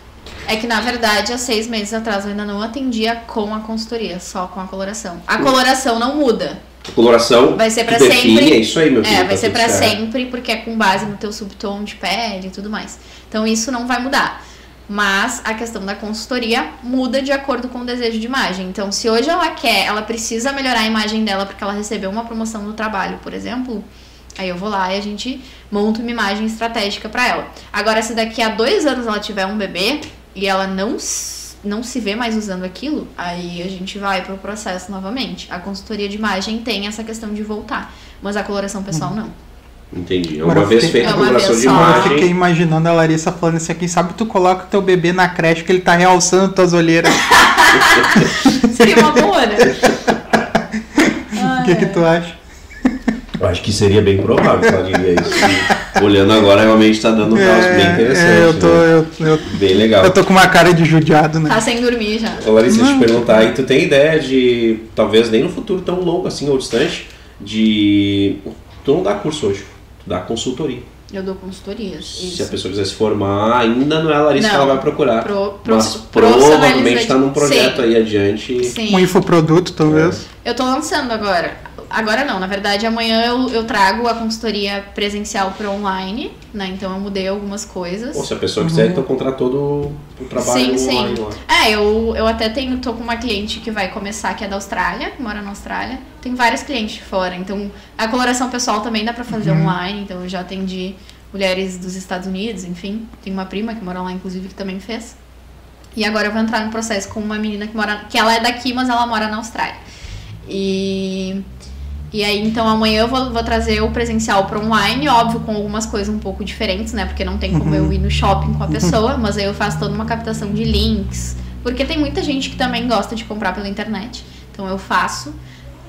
É que na verdade, há seis meses atrás eu ainda não atendia com a consultoria, só com a coloração. A coloração não muda. A coloração Vai ser define, sempre. é isso aí, meu filho. É, vai tá ser certo. sempre, porque é com base no teu subtom de pele e tudo mais. Então isso não vai mudar. Mas a questão da consultoria muda de acordo com o desejo de imagem. Então, se hoje ela quer, ela precisa melhorar a imagem dela porque ela recebeu uma promoção no trabalho, por exemplo, aí eu vou lá e a gente monta uma imagem estratégica pra ela. Agora, se daqui a dois anos ela tiver um bebê e ela não, não se vê mais usando aquilo, aí a gente vai pro processo novamente. A consultoria de imagem tem essa questão de voltar, mas a coloração pessoal não. Entendi. É uma eu vez fiquei- feita É a uma coloração de só. Eu imagem. fiquei imaginando a Larissa falando assim aqui, sabe, tu coloca o teu bebê na creche que ele tá realçando tuas olheiras. Seria uma boa, né? O que que tu acha? Eu acho que seria bem provável que ela diria isso. Olhando agora, realmente tá dando um caos bem interessante. é, eu tô, né? eu, eu, Bem legal. eu tô com uma cara de judiado, né? Tá sem dormir já. Ô, Larissa, deixa eu te perguntar aí, tu tem ideia de, talvez nem no futuro tão longo assim ou distante, de. Tu não dá curso hoje, dá consultoria. Eu dou consultorias. Se a Isso. pessoa quiser se formar, ainda não é a Larissa que Não. ela vai procurar. Pro, pro, mas provavelmente tá num projeto Sim. aí adiante. Sim. Um infoproduto, talvez. Eu tô lançando agora. Agora não, na verdade amanhã eu, eu trago a consultoria presencial para online, né? Então eu mudei algumas coisas. Ou se a pessoa quiser, então contratou todo o trabalho Sim, online sim. lá. É, eu, eu até tenho, tô com uma cliente que vai começar, que é da Austrália, que mora na Austrália. Tem várias clientes de fora, então a coloração pessoal também dá pra fazer online, então eu já atendi mulheres dos Estados Unidos, enfim. Tem uma prima que mora lá, inclusive, que também fez. E agora eu vou entrar no processo com uma menina que mora, que ela é daqui, mas ela mora na Austrália. E e aí, então, amanhã eu vou, vou trazer o presencial para online, óbvio, com algumas coisas um pouco diferentes, né? Porque não tem como eu ir no shopping com a pessoa, mas aí eu faço toda uma captação de links. Porque tem muita gente que também gosta de comprar pela internet. Então eu faço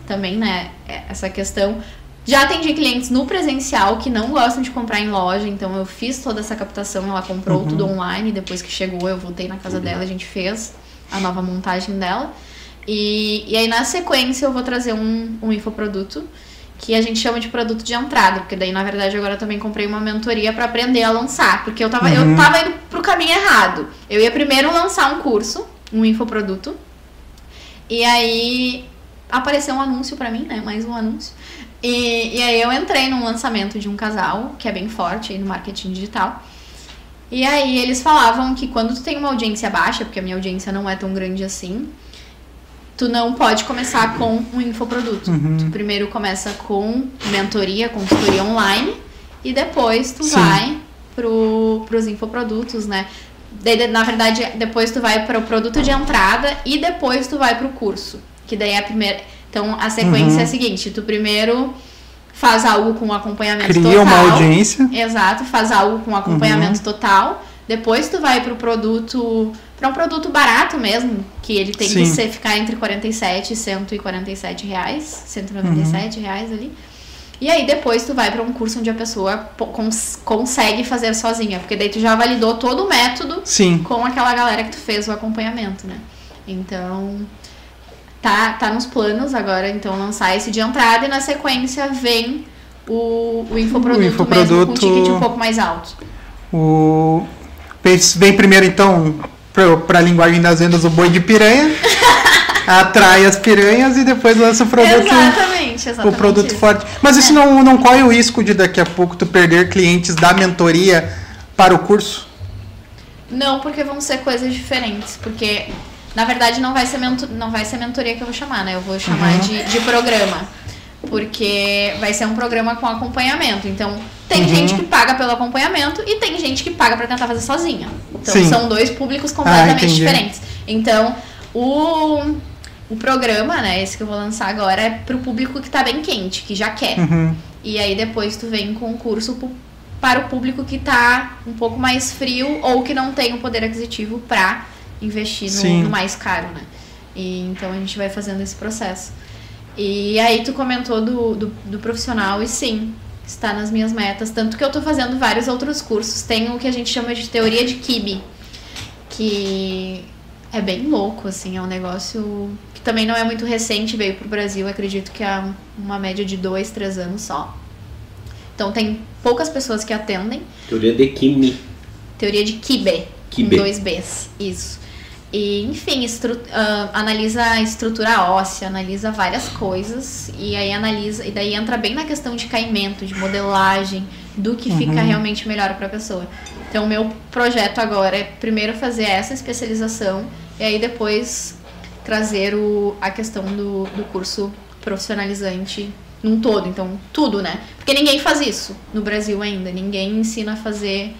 também, né, essa questão. Já atendi clientes no presencial que não gostam de comprar em loja, então eu fiz toda essa captação, ela comprou tudo online, depois que chegou eu voltei na casa dela, a gente fez a nova montagem dela. E, e aí, na sequência, eu vou trazer um, um infoproduto que a gente chama de produto de entrada, porque daí, na verdade, agora eu também comprei uma mentoria para aprender a lançar, porque eu tava, eu tava indo pro caminho errado. Eu ia primeiro lançar um curso, um infoproduto, e aí apareceu um anúncio para mim, né? Mais um anúncio. E, e aí eu entrei num lançamento de um casal, que é bem forte aí no marketing digital. E aí eles falavam que quando tu tem uma audiência baixa, porque a minha audiência não é tão grande assim, tu não pode começar com um infoproduto. Tu primeiro começa com mentoria, consultoria online e depois tu Sim. vai pro, pros infoprodutos, né? Daí, na verdade, depois tu vai para o produto de entrada e depois tu vai pro curso. Que daí é a primeira. Então a sequência Uhum. é a seguinte: tu primeiro faz algo com acompanhamento Cria total. uma audiência. Exato, faz algo com acompanhamento Uhum. total. Depois tu vai pro produto, para um produto barato mesmo, que ele tem Sim. que ser, ficar entre 47 e 147 reais, 197 Uhum. reais ali. E aí depois tu vai para um curso onde a pessoa cons- consegue fazer sozinha, porque daí tu já validou todo o método Sim. com aquela galera que tu fez o acompanhamento, né? Então, tá, tá nos planos agora, então lançar esse de entrada e na sequência vem o, o infoproduto, O mesmo com infoproduto- um ticket um pouco mais alto. O... Vem primeiro, então, para a linguagem das vendas, o boi de piranha. atrai as piranhas e depois lança o produto. exatamente, O exatamente. produto isso. forte. Mas isso não, não corre o risco de daqui a pouco tu perder clientes da mentoria para o curso? Não, porque vão ser coisas diferentes. Porque, na verdade, não vai ser, mento não vai ser mentoria que eu vou chamar, né? Eu vou chamar Uhum. de, de programa. Porque vai ser um programa com acompanhamento. Então, tem Uhum. gente que paga pelo acompanhamento e tem gente que paga pra tentar fazer sozinha. Então, Sim. são dois públicos Ah, completamente entendi. diferentes. Então, o, o programa, né, esse que eu vou lançar agora, é pro público que tá bem quente, que já quer. Uhum. E aí depois tu vem com um curso para o público que tá um pouco mais frio ou que não tem o poder aquisitivo pra investir no, no mais caro, né? E então a gente vai fazendo esse processo. E aí tu comentou do, do, do profissional e sim, está nas minhas metas. Tanto que eu tô fazendo vários outros cursos. Tem o que a gente chama de teoria de Kibe, que é bem louco, assim, é um negócio que também não é muito recente, veio pro Brasil, acredito que há uma média de dois, três anos só. Então tem poucas pessoas que atendem. Teoria de Kimi. Teoria de Kibe, Kibe. com dois Bs, isso. E, enfim, estru- ah, analisa a estrutura óssea, analisa várias coisas e aí analisa e daí entra bem na questão de caimento, de modelagem, do que fica realmente melhor para a pessoa. Então, o meu projeto agora é primeiro fazer essa especialização e aí depois trazer o, a questão do, do curso profissionalizante num todo. Então, tudo, né? Porque ninguém faz isso no Brasil ainda. Ninguém ensina a fazer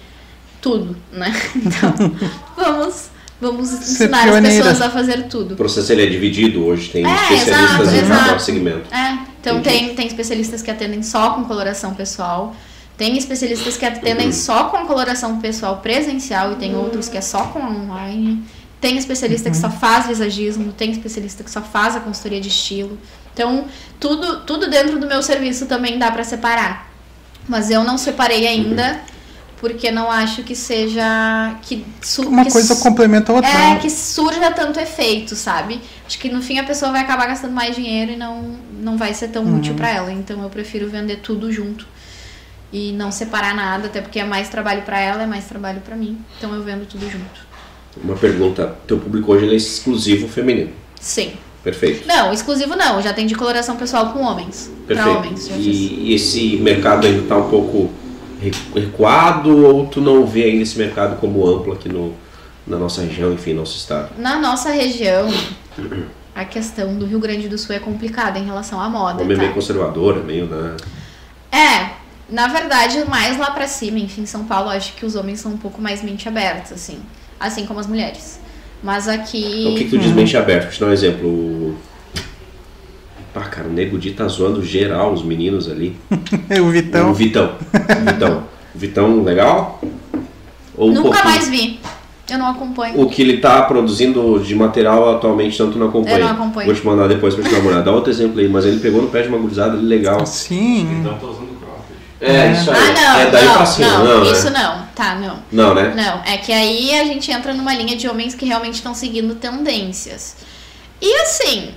tudo, né? Então, vamos, vamos ensinar as pessoas a fazer tudo. O processo ele é dividido hoje, tem É, especialistas exato, em cada exato. segmento. É, então Entendi. tem, tem especialistas que atendem só com coloração pessoal, tem especialistas que atendem Uhum. só com coloração pessoal presencial e tem outros que é só com online. Tem especialista que só faz visagismo, tem especialista que só faz a consultoria de estilo. Então, tudo, tudo dentro do meu serviço também dá pra separar. Mas eu não separei ainda, porque não acho que seja. Que Uma que coisa complementa a outra. é, né? que surja tanto efeito, sabe? Acho que no fim a pessoa vai acabar gastando mais dinheiro e não, não vai ser tão útil pra ela. Então eu prefiro vender tudo junto e não separar nada, até porque é mais trabalho pra ela, é mais trabalho pra mim. Então eu vendo tudo junto. Uma pergunta, teu público hoje é exclusivo feminino. Sim. Perfeito. Não, exclusivo não. Já tem de coloração pessoal com homens. Pra Perfeito. homens. E, e esse mercado ainda está um pouco recuado ou tu não vê ainda esse mercado como amplo aqui no, na nossa região, enfim, nosso estado? Na nossa região, a questão do Rio Grande do Sul é complicada em relação à moda. Homem tá? meio conservador, meio, né? É, na verdade, mais lá pra cima, enfim, São Paulo, acho que os homens são um pouco mais mente abertos, assim. Assim como as mulheres. Mas aqui. Então, o que, que tu diz mente aberto? Vou te dar um exemplo. O- Pá, cara, o Nego Di tá zoando geral os meninos ali. o Vitão. O Vitão. O Vitão. O Vitão, legal? Ou um Nunca pouquinho? mais vi. Eu não acompanho. O que ele tá produzindo de material atualmente, tanto não acompanha. Eu não acompanho. Vou te mandar depois pra te dar uma olhada. Dá outro exemplo aí, mas ele pegou no pé de uma gurizada ali legal. Sim. Então tá usando cropped. É, isso aí. Ah, não, é daí não, pra cima, não, não, né? isso não. Tá, não. Não, né? Não, é que aí a gente entra numa linha de homens que realmente estão seguindo tendências. E assim,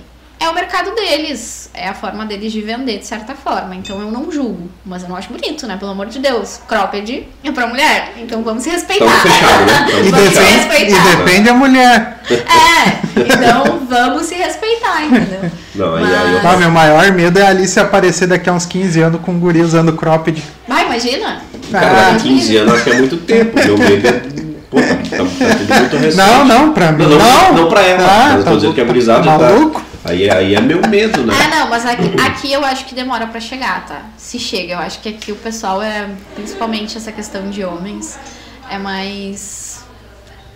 é o mercado deles, é a forma deles de vender de certa forma. Então eu não julgo, mas eu não acho bonito, né? Pelo amor de Deus. Cropped é pra mulher, então vamos se respeitar. Tamo fechado, né? Tamo E Vamos se depende, e respeitar. depende da mulher. É, então vamos se respeitar, entendeu? Não, Mas- aí eu Ah, meu maior medo é a Alice aparecer daqui a uns 15 anos com um guri usando cropped. Vai, imagina. Cara, Ah. daqui 15 anos acho que é muito tempo. Meu medo é. Pô, tá, tá- tá tudo muito recente. Não, não, pra mim Não, não. não, não pra ela. Ah, mas eu tô tá dizendo que a gurizada tá tá, maluco? Aí, aí é meu medo, né? Ah, não, mas aqui, aqui eu acho que demora pra chegar, tá? Se chega, eu acho que aqui o pessoal é, principalmente essa questão de homens, é mais.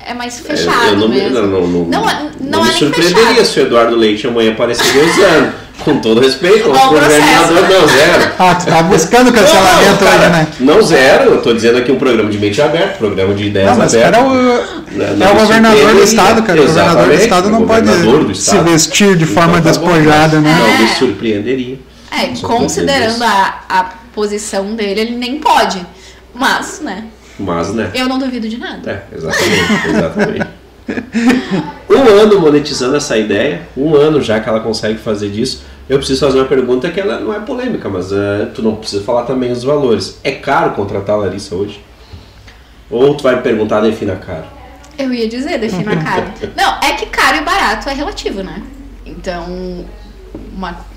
É mais fechado eu não, me- mesmo. não, não, não, Não é- não não me é surpreenderia fechado. se o Eduardo Leite amanhã apareceria usando. Com todo respeito, Ó, o governador né? não, zero. Ah, tu tá buscando cancelamento Não, hoje, cara, né? Não zero, eu tô dizendo aqui um programa de mente aberta, programa de ideias Não, mas abertas. é o, é não o governador do estado, cara. O governador do estado não pode se vestir de forma Então tá despojada, né? Não me surpreenderia. É, considerando a, a posição dele, ele nem pode. Mas, né? Mas, né? Eu não duvido de nada. É, exatamente, exatamente. Um ano monetizando essa ideia, um ano já que ela consegue fazer disso, eu preciso fazer uma pergunta que ela não é polêmica, mas eh, tu não precisa falar também os valores. É caro contratar a Larissa hoje? Ou tu vai me perguntar, defina caro? Eu ia dizer, defina caro. Não, é que caro e barato é relativo, né? Então, uma- um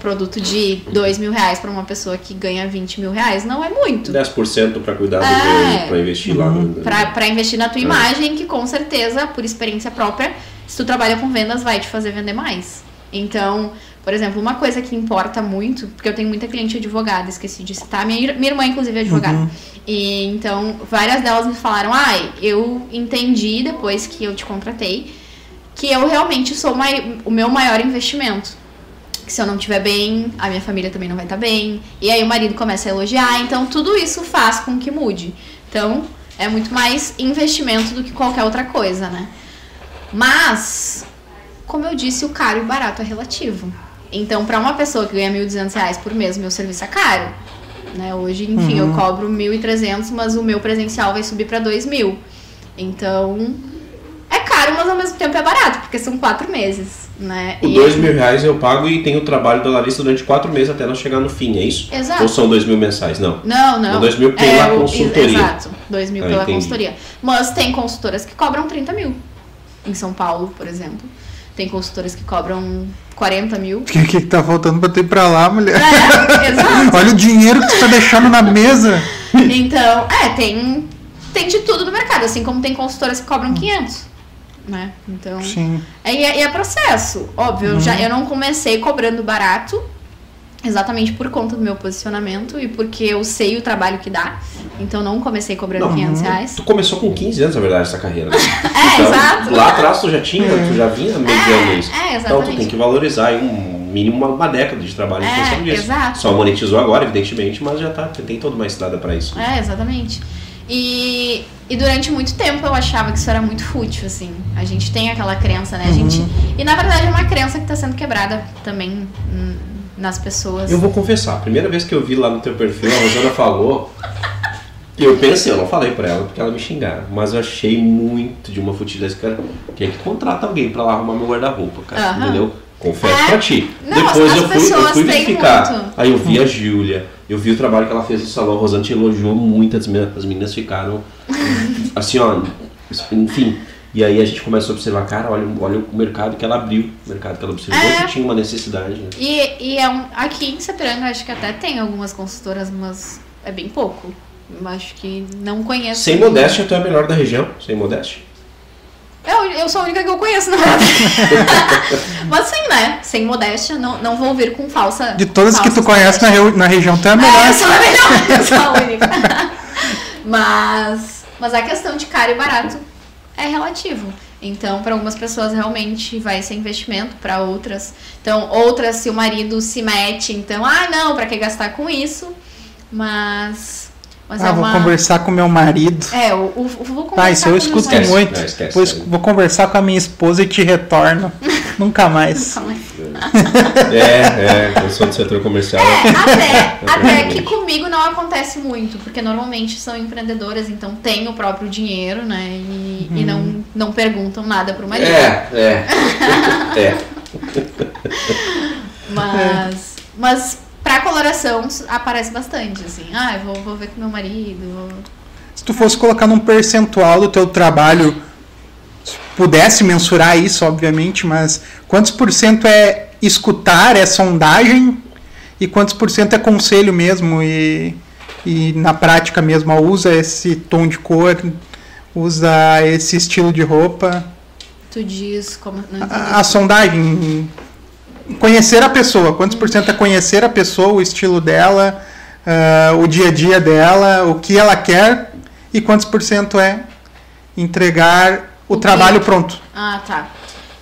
produto de 2 mil reais para uma pessoa que ganha 20 mil reais não é muito. 10% para cuidar do É. teu, pra investir lá no. Pra, pra investir na tua É. imagem, que com certeza, por experiência própria, se tu trabalha com vendas, vai te fazer vender mais. Então, por exemplo, uma coisa que importa muito, porque eu tenho muita cliente advogada, esqueci de citar, minha, minha irmã, inclusive, é advogada. E então, várias delas me falaram, ai, eu entendi depois que eu te contratei que eu realmente sou o meu maior investimento. Que se eu não estiver bem, a minha família também não vai estar bem. E aí o marido começa a elogiar. Então tudo isso faz com que mude. Então é muito mais investimento do que qualquer outra coisa, né? Mas, como eu disse, o caro e o barato é relativo. Então, para uma pessoa que ganha 1.200 reais por mês, meu serviço é caro. Né? Hoje, enfim, eu cobro 1.300, mas o meu presencial vai subir para 2.000. Então, é caro, mas ao mesmo tempo é barato, porque são quatro meses, né? O E- dois mil reais eu pago e tenho o trabalho da Larissa durante quatro meses até nós chegar no fim, é isso? Exato. Ou são dois mil mensais? Não. Não, não. O 2 mil pela o- consultoria. Exato, 2 mil Ah, pela entendi. consultoria. Mas tem consultoras que cobram 30 mil. Em São Paulo, por exemplo. Tem consultoras que cobram 40 mil. O que, que tá faltando pra tu ir pra lá, mulher? É, exato. Olha o dinheiro que tu tá deixando na mesa. Então, é, tem, tem de tudo no mercado, assim como tem consultoras que cobram 500. Né? Então, Sim. É, e é, é processo, óbvio. Eu, já, eu não comecei cobrando barato, exatamente por conta do meu posicionamento e porque eu sei o trabalho que dá. Então não comecei cobrando Não. 500 reais. Tu começou com 15 anos, na verdade, essa carreira. Né? É, exato. Lá atrás tu já tinha, tu já vinha mediando isso. É, Então tu exatamente. tem que valorizar aí um mínimo uma, uma década de trabalho em É, função disso. exato. Só monetizou agora, evidentemente, mas já tá, tem toda uma estrada para isso. É, exatamente. E, e durante muito tempo eu achava que isso era muito fútil, assim. A gente tem aquela crença, né? A gente, e na verdade é uma crença que tá sendo quebrada também nas pessoas. Eu vou confessar, a primeira vez que eu vi lá no teu perfil, a Rosana falou. Eu pensei, eu não falei pra ela porque ela me xingaram, mas eu achei muito de uma futilidade, cara. Quem é que contrata alguém pra lá arrumar meu guarda-roupa, cara? Aham. Entendeu? Confesso É. pra ti. Não, Depois eu fui, eu fui verificar. muito. Aí eu vi a Júlia, eu vi o trabalho que ela fez no salão, a Rosana te elogiou muito, as meninas, as meninas ficaram assim, ó, enfim. E aí a gente começou a observar, cara, olha, olha o mercado que ela abriu, o mercado que ela observou É. que tinha uma necessidade. Né? E, e é um, aqui em Sepiranga acho que até tem algumas consultoras, mas é bem pouco. Acho que não conheço. Sem modéstia, tu é a melhor da região, sem modéstia. Eu, eu sou a única que eu conheço, na verdade. mas sim, né? Sem modéstia, não, não vou vir com falsa. De todas que tu conhece na, na região, tu é a É, melhor. eu sou a melhor, eu sou a única. mas, mas a questão de caro e barato é relativo. Então, para algumas pessoas realmente vai ser investimento, para outras. Então, outras, se o marido se mete, então, ah, não, para que gastar com isso? Mas. Mas Ah, é vou uma. conversar com meu marido. É, o, o- vou conversar Ah, isso eu com escuto amigos. muito. Não, esquece. Vou, vou conversar com a minha esposa e te retorno. Nunca mais. Calma aí. É, é, eu sou do setor comercial. É, até, até que comigo não acontece muito, porque normalmente são empreendedoras, então têm o próprio dinheiro, né? E, e não, não perguntam nada pro marido. É, é. É. Mas, mas pra coloração aparece bastante, assim. Ah, eu vou, vou ver com meu marido. vou- Se tu fosse colocar num percentual do teu trabalho, se pudesse mensurar isso, obviamente, mas quantos por cento é escutar, é sondagem, e quantos por cento é conselho mesmo, e, e na prática mesmo, usa esse tom de cor, usa esse estilo de roupa. Tu diz como. A, a sondagem, conhecer a pessoa. Quantos por cento é conhecer a pessoa, o estilo dela, ah, o dia a dia dela, o que ela quer e quantos por cento é entregar o, O que- trabalho pronto. Ah, tá.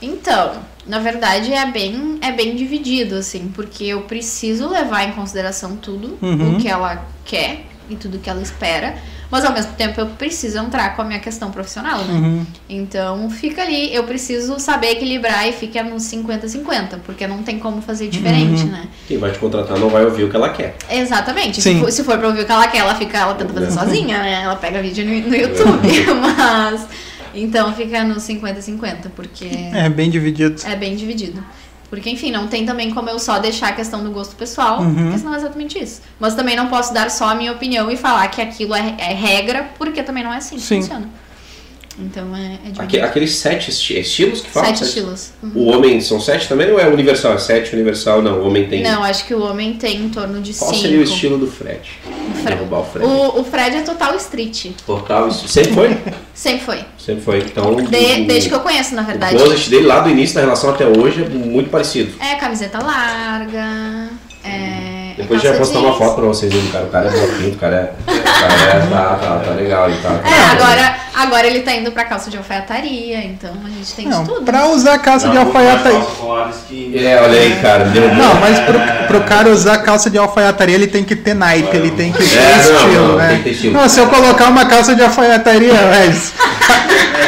Então, na verdade é bem, é bem dividido, assim, porque eu preciso levar em consideração tudo Uhum. o que ela quer e tudo que ela espera, mas ao mesmo tempo eu preciso entrar com a minha questão profissional, né? Uhum. Então fica ali, eu preciso saber equilibrar e fica nos 50-50, porque não tem como fazer diferente, Uhum. né? Quem vai te contratar não vai ouvir o que ela quer. Exatamente. Sim. Se for, se for pra ouvir o que ela quer, ela fica, ela tenta fazer Uhum. sozinha, né? Ela pega vídeo no, no YouTube, mas. Então fica nos 50-50, porque É bem dividido. é bem dividido. Porque, enfim, não tem também como eu só deixar a questão do gosto pessoal, Uhum. porque senão é exatamente isso. Mas também não posso dar só a minha opinião e falar que aquilo é, é regra, porque também não é assim que Sim. funciona. Então é, é. Aque- aqueles sete esti- estilos que falam? Sete estilos. Uhum. O homem são sete também ou é universal? É sete universal? Não, o homem tem. Não, acho que o homem tem em torno de Qual cinco. seria o estilo do Fred? O Fre- Derrubar o Fred. O, o Fred é total street. Total, isso sempre foi? Sempre foi. Sempre foi. Então, De- o, desde que eu conheço, na o verdade. closet dele lá do início da relação até hoje é muito parecido. É camiseta larga. É. Depois é já postar uma foto pra vocês aí do cara. O cara é bloquinho, o cara é. O cara é. Tá, tá, tá legal. Ele tá, É, agora, agora ele tá indo pra calça de alfaiataria, então a gente tem Não, de tudo. pra usar calça de Não, muito alfaiataria. É, olha aí, cara. Deu Não, mas pro, pro cara usar calça de alfaiataria, ele tem que ter naipe, ele tem que ter É, não, estilo, não, né? tem que ter estilo. Não, se eu colocar uma calça de alfaiataria, mas.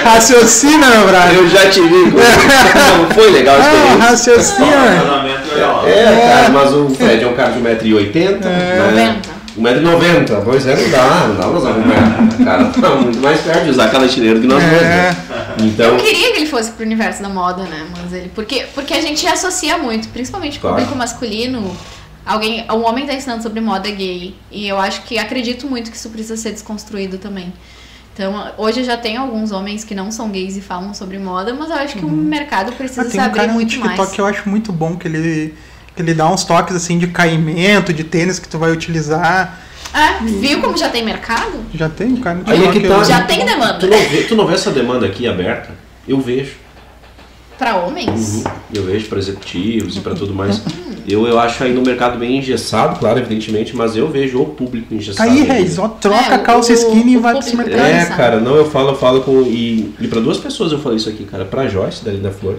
Raciocina, meu brother. Eu já te vi. Não foi legal a Não, experiência. Só raciocina. Lá. É, cara, mas o Fred é um cara de 1,80m. né? 1,90m. Pois é, não dá, não dá pra usar 1,90m. O cara tá muito mais perto de usar aquela estileira que nós dois, né? Então, Eu queria que ele fosse pro universo da moda, né? Mas ele. Porque, porque a gente associa muito, principalmente o Claro. público masculino. Alguém, um homem tá ensinando sobre moda gay. E eu acho que acredito muito que isso precisa ser desconstruído também. Então, hoje já tem alguns homens que não são gays e falam sobre moda, mas eu acho que o mercado precisa Ah, tem um abrir cara no muito TikTok mais. que eu acho muito bom, que ele, que ele dá uns toques assim de caimento, de tênis que tu vai utilizar. É, viu como já tem mercado? Já tem cara no Aí é que tá. Já tem demanda. tu não, vê, tu não vê essa demanda aqui aberta? Eu vejo. Pra homens? Uhum. Eu vejo para executivos e para tudo mais. Eu, eu acho ainda o mercado bem engessado, claro, evidentemente, mas eu vejo o público Tá engessado. aí, ainda. Reis, ó, troca É, a calça o- skinny e o vai pro mercado. É, cara, não, eu falo, eu falo com. E, e para duas pessoas eu falei isso aqui, cara. Pra Joyce, da Linda Flor,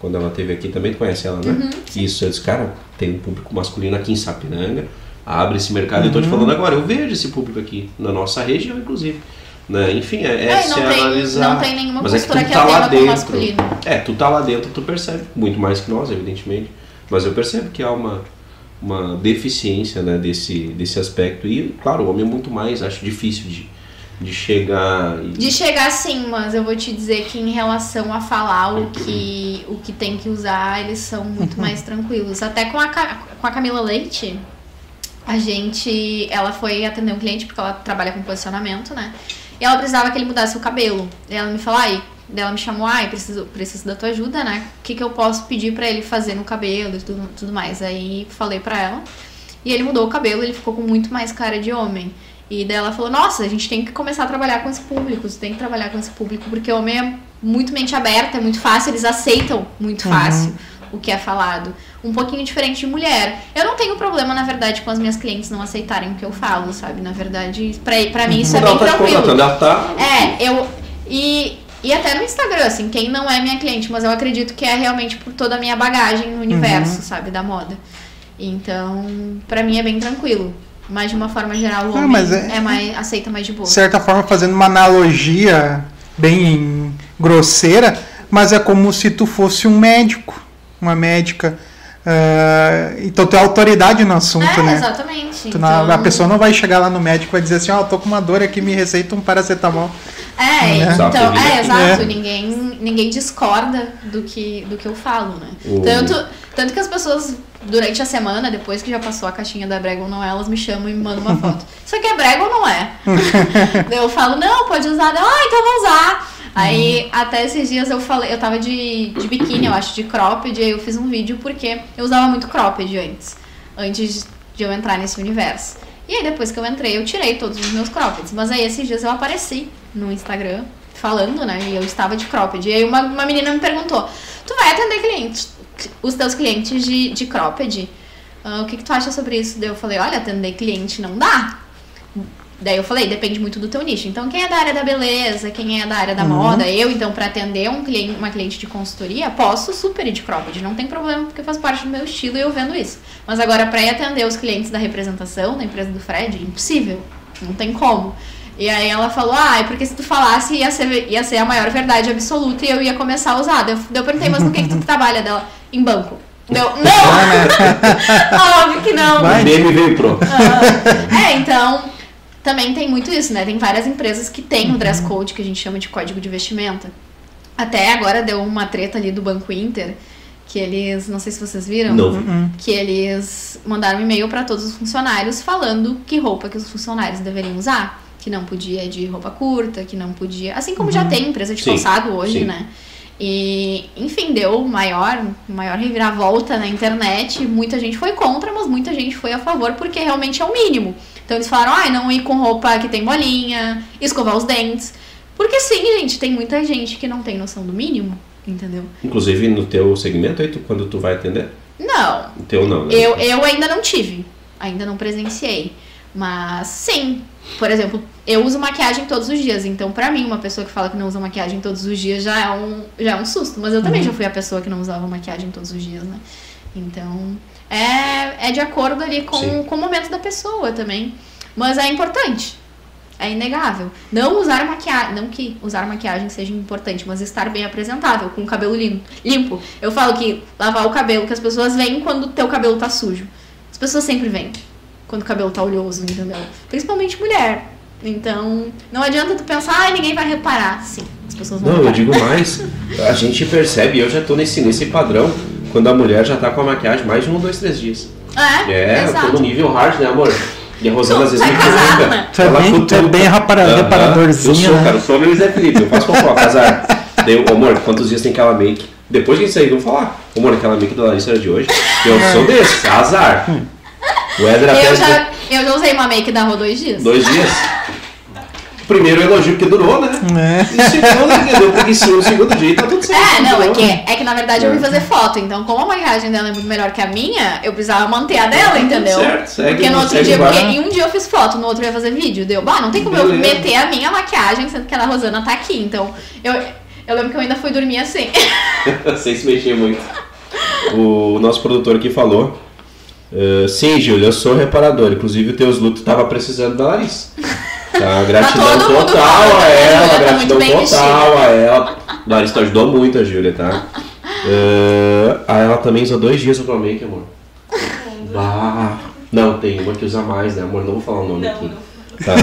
quando ela teve aqui, também tu conhece ela, né? Uhum. Isso, eu disse, cara, tem um público masculino aqui em Sapiranga, abre esse mercado. Eu tô te Uhum. falando agora, eu vejo esse público aqui, na nossa região, inclusive. Né? Enfim, é, é, É, se não tem, analisar. não tem nenhuma Mas é que postura tu que, tá lá com o dentro. masculino. É, tu tá lá dentro, tu percebe muito mais que nós, evidentemente. Mas eu percebo que há uma, uma deficiência né, desse, desse aspecto. E, claro, o homem é muito mais, acho difícil de, de chegar. E, De chegar sim, mas eu vou te dizer que em relação a falar o que, o que tem que usar, eles são muito Uhum. mais tranquilos. Até com a, com a Camila Leite, a gente. Ela foi atender um cliente porque ela trabalha com posicionamento, né? E ela precisava que ele mudasse o cabelo. E ela me falou, ai, daí ela me chamou, ai, preciso, preciso da tua ajuda, né? O que, que eu posso pedir pra ele fazer no cabelo e tudo, tudo mais. Aí falei pra ela. E ele mudou o cabelo, ele ficou com muito mais cara de homem. E daí ela falou, nossa, a gente tem que começar a trabalhar com esse público, você tem que trabalhar com esse público, porque o homem é muito mente aberta, é muito fácil, eles aceitam muito Uhum. fácil o que é falado. Um pouquinho diferente de mulher. Eu não tenho problema, na verdade, com as minhas clientes não aceitarem o que eu falo, sabe? Na verdade, pra, pra mim isso é ela bem tá tranquilo. ela tá. É, eu. E, e até no Instagram, assim, quem não é minha cliente, mas eu acredito que é realmente por toda a minha bagagem no universo, Uhum. sabe, da moda. Então, pra mim é bem tranquilo. Mas de uma forma geral, o Ah, homem mas é- é... mais, aceita mais de boa. De certa forma, fazendo uma analogia bem grosseira, mas é como se tu fosse um médico, uma médica. Ah, então tu é autoridade no assunto, é, né? exatamente. Tu não- Então, a pessoa não vai chegar lá no médico e vai dizer assim, ó, tô com uma dor aqui, me receita um paracetamol. É, Né? então, Exato, é, é. exato. É. Ninguém, ninguém discorda do que, do que eu falo, né? Tanto, tanto que as pessoas, durante a semana, depois que já passou a caixinha da brega ou não é, elas me chamam e me mandam uma foto. Isso aqui é brega ou não é? Eu falo, não, pode usar. Ah, então vou usar. Aí, até esses dias eu falei, eu tava de, de biquíni, eu acho, de cropped, aí eu fiz um vídeo porque eu usava muito cropped antes, antes de eu entrar nesse universo. E aí, depois que eu entrei, eu tirei todos os meus croppeds. Mas aí, esses dias eu apareci no Instagram falando, né? E eu estava de cropped. E aí, uma, uma menina me perguntou: Tu vai atender clientes, os teus clientes de, de cropped. Ah, o que, que tu acha sobre isso? Daí eu falei, olha, atender cliente não dá. Daí eu falei, depende muito do teu nicho. Então, quem é da área da beleza, quem é da área da moda, eu, então, para atender um cliente, uma cliente de consultoria, posso super ir de cropped, não tem problema, porque faz parte do meu estilo e eu vendo isso. Mas agora, para ir atender os clientes da representação, da empresa do Fred, impossível. Não tem como. E aí ela falou, ah, é porque se tu falasse ia ser, ia ser a maior verdade absoluta e eu ia começar a usar. Daí eu, eu perguntei, mas no que, que tu trabalha dela? Em banco. Deu, não! Óbvio que não. O meme veio pronto. É, então, também tem muito isso, né? Tem várias empresas que têm o dress code, que a gente chama de código de vestimenta. Até agora deu uma treta ali do Banco Inter, que eles, não sei se vocês viram, Não. que eles mandaram um e-mail para todos os funcionários falando que roupa que os funcionários deveriam usar. Que não podia de roupa curta, que não podia. Assim como já tem empresa de Sim, calçado hoje, sim. né? E, enfim, deu maior, maior reviravolta na internet. Muita gente foi contra, mas muita gente foi a favor, porque realmente é o mínimo. Então eles falaram, ai, não ir com roupa que tem bolinha, escovar os dentes. Porque sim, gente, tem muita gente que não tem noção do mínimo, entendeu? Inclusive no teu segmento aí, tu, quando tu vai atender? Não, O teu não, né? eu, eu ainda não tive, ainda não presenciei. Mas sim, por exemplo, eu uso maquiagem todos os dias, então pra mim, uma pessoa que fala que não usa maquiagem todos os dias já é um, já é um susto. Mas eu também já fui a pessoa que não usava maquiagem todos os dias, né? Então, é, é de acordo ali com, Sim. com o momento da pessoa também. Mas é importante. É inegável. Não usar maquiagem, não que usar maquiagem seja importante, mas estar bem apresentável, com o cabelo lim- limpo. Eu falo que lavar o cabelo, que as pessoas veem quando o teu cabelo tá sujo. As pessoas sempre veem quando o cabelo tá oleoso, entendeu? Principalmente mulher. Então, não adianta tu pensar, ai, ninguém vai reparar. Sim, as pessoas vão Não, eu reparar. digo mais. A gente percebe, eu já tô nesse, nesse padrão, quando a mulher já tá com a maquiagem mais de um, dois, três dias. É, É, eu tô exato. no nível hard, né, amor? E a Rosana às vezes me é cutuca. né? Tu é Ela bem- tu é bem repara- Aham, reparadorzinho, Eu sou, né? cara, eu sou meu Zé Felipe, eu faço fofoca, azar. Daí, eu, amor, quantos dias tem aquela make? Depois que a gente sair, vamos falar. Amor, aquela make da Larissa era de hoje. Eu sou desse, azar. O Éder até Eu já, eu já usei uma make da Rô dois dias. dois dias. Primeiro elogio porque durou, né? É. E segundo, entendeu? Porque sim, no segundo dia tá tudo certo. É, não, é que, é que na verdade eu vim fazer foto, então como a maquiagem dela é muito melhor que a minha, eu precisava manter a dela, entendeu? Certo, segue, porque no outro dia, o porque em um dia eu fiz foto, no outro eu ia fazer vídeo, deu, bah, não tem como eu Beleza. meter a minha maquiagem, sendo que a da Rosana tá aqui, então eu, eu lembro que eu ainda fui dormir assim. Sem se mexer muito. O nosso produtor aqui falou. "Ah, sim, Júlio, eu sou reparador. Inclusive, o teus lutos tava precisando da Larissa. Tá, gratidão todo mundo total falando, a né, ela, Júlia? Tá gratidão muito bem total a ela. Larissa ajudou muito a Júlia, tá? Ah, ah, ela também usou dois dias a tua make, amor. Bah. Não, tem uma que usa mais, né, amor? Não vou falar o nome aqui. Tá.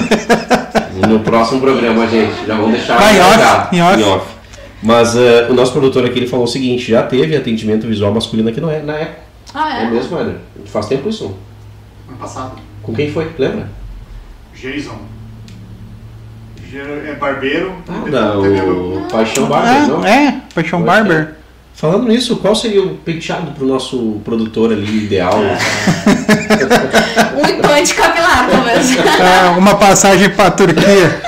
No próximo programa, gente. Já vamos deixar Vai, em off, já, em off. Mas eh, o nosso produtor aqui ele falou o seguinte: já teve atendimento visual masculino aqui no, E- na Eco. Ah, É, é? mesmo, Éder? Faz tempo isso. Ano passado. Com quem foi? Lembra? Jason. É barbeiro. Ah, depois da, teve o Paixão Barber, não? Ah, é, Paixão Pode Barber. Falando nisso, qual seria o penteado pro nosso produtor ali ideal? Um implante capilar, talvez. Ah, uma passagem pra Turquia.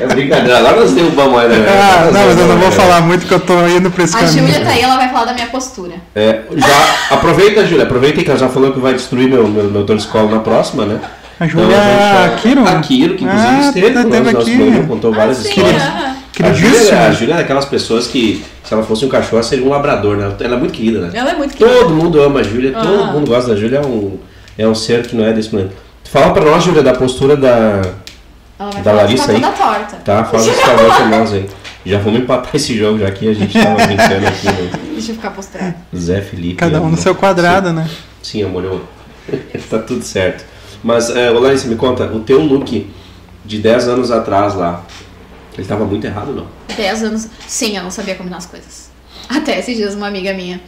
É brincadeira, lá nós derrubamos a Éder. Ah, não, mas eu não vou falar muito que eu tô indo pra esse A caminho. Júlia tá aí, ela vai falar da minha postura. É, já aproveita, Júlia, aproveita que ela já falou que vai destruir meu, meu, meu torcicolo na próxima, né? A Júlia Então, a gente- Kiro? A Kiro, que inclusive Ah, esteve tá, no teve nosso aqui. contou várias Ah, sim, histórias. aham. A Júlia, Queridíssima. a Júlia é daquelas pessoas que, se ela fosse um cachorro, seria um labrador, né? Ela é muito querida, né? Ela é muito querida. Todo mundo ama a Júlia, todo Ah. mundo gosta da Júlia, é um, é um ser que não é desse planeta. Fala pra nós, Júlia, da postura da. Ela vai Da Larissa aí? tá torta. Tá? Fala esse favor pra nós aí. Já vamos empatar esse jogo, já que a gente tava brincando aqui no Deixa eu ficar posturada. Zé Felipe. Cada um no seu quadrado, né? Sim, amor, eu... tá tudo certo. Mas, é, ô Larissa, me conta, o teu look de 10 anos atrás lá, ele tava muito errado, não? 10 anos. Sim, eu não sabia combinar as coisas. Até esses dias, uma amiga minha,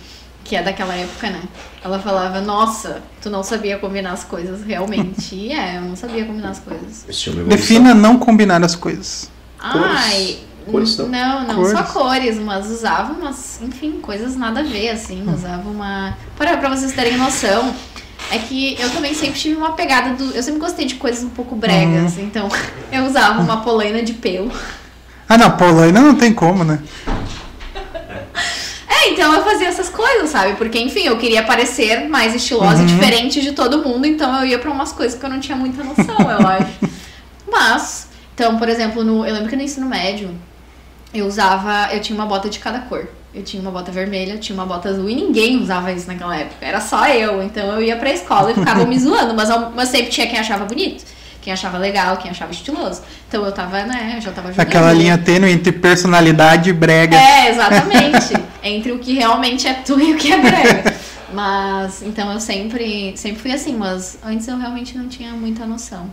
que é daquela época, né? Ela falava: Nossa, tu não sabia combinar as coisas realmente. E é, eu não sabia combinar as coisas. É. Defina não combinar as coisas. Cores. Ai. Cores não? não, não Cores. só cores, mas usava umas, enfim, coisas nada a ver, assim. Usava uma. Para, pra vocês terem noção, é que eu também sempre tive uma pegada do. Eu sempre gostei de coisas um pouco bregas, então eu usava uma polaina de pelo. Ah, não, Polaina não tem como, né? É, então, então eu fazia essas coisas, sabe? Porque, enfim, eu queria parecer mais estilosa Uhum. e diferente de todo mundo, então eu ia pra umas coisas que eu não tinha muita noção, eu acho. Mas, então, por exemplo, no, eu lembro que no ensino médio eu usava, eu tinha uma bota de cada cor. Eu tinha uma bota vermelha, tinha uma bota azul e ninguém usava isso naquela época. Era só eu. Então eu ia pra escola e ficava me zoando, mas, eu- mas sempre tinha quem achava bonito, quem achava legal, quem achava estiloso. Então eu tava, né, eu já tava jogando. Aquela linha tênue entre personalidade e brega. É, exatamente. Entre o que realmente é tu e o que é brega. Mas, então eu sempre, sempre fui assim, mas antes eu realmente não tinha muita noção.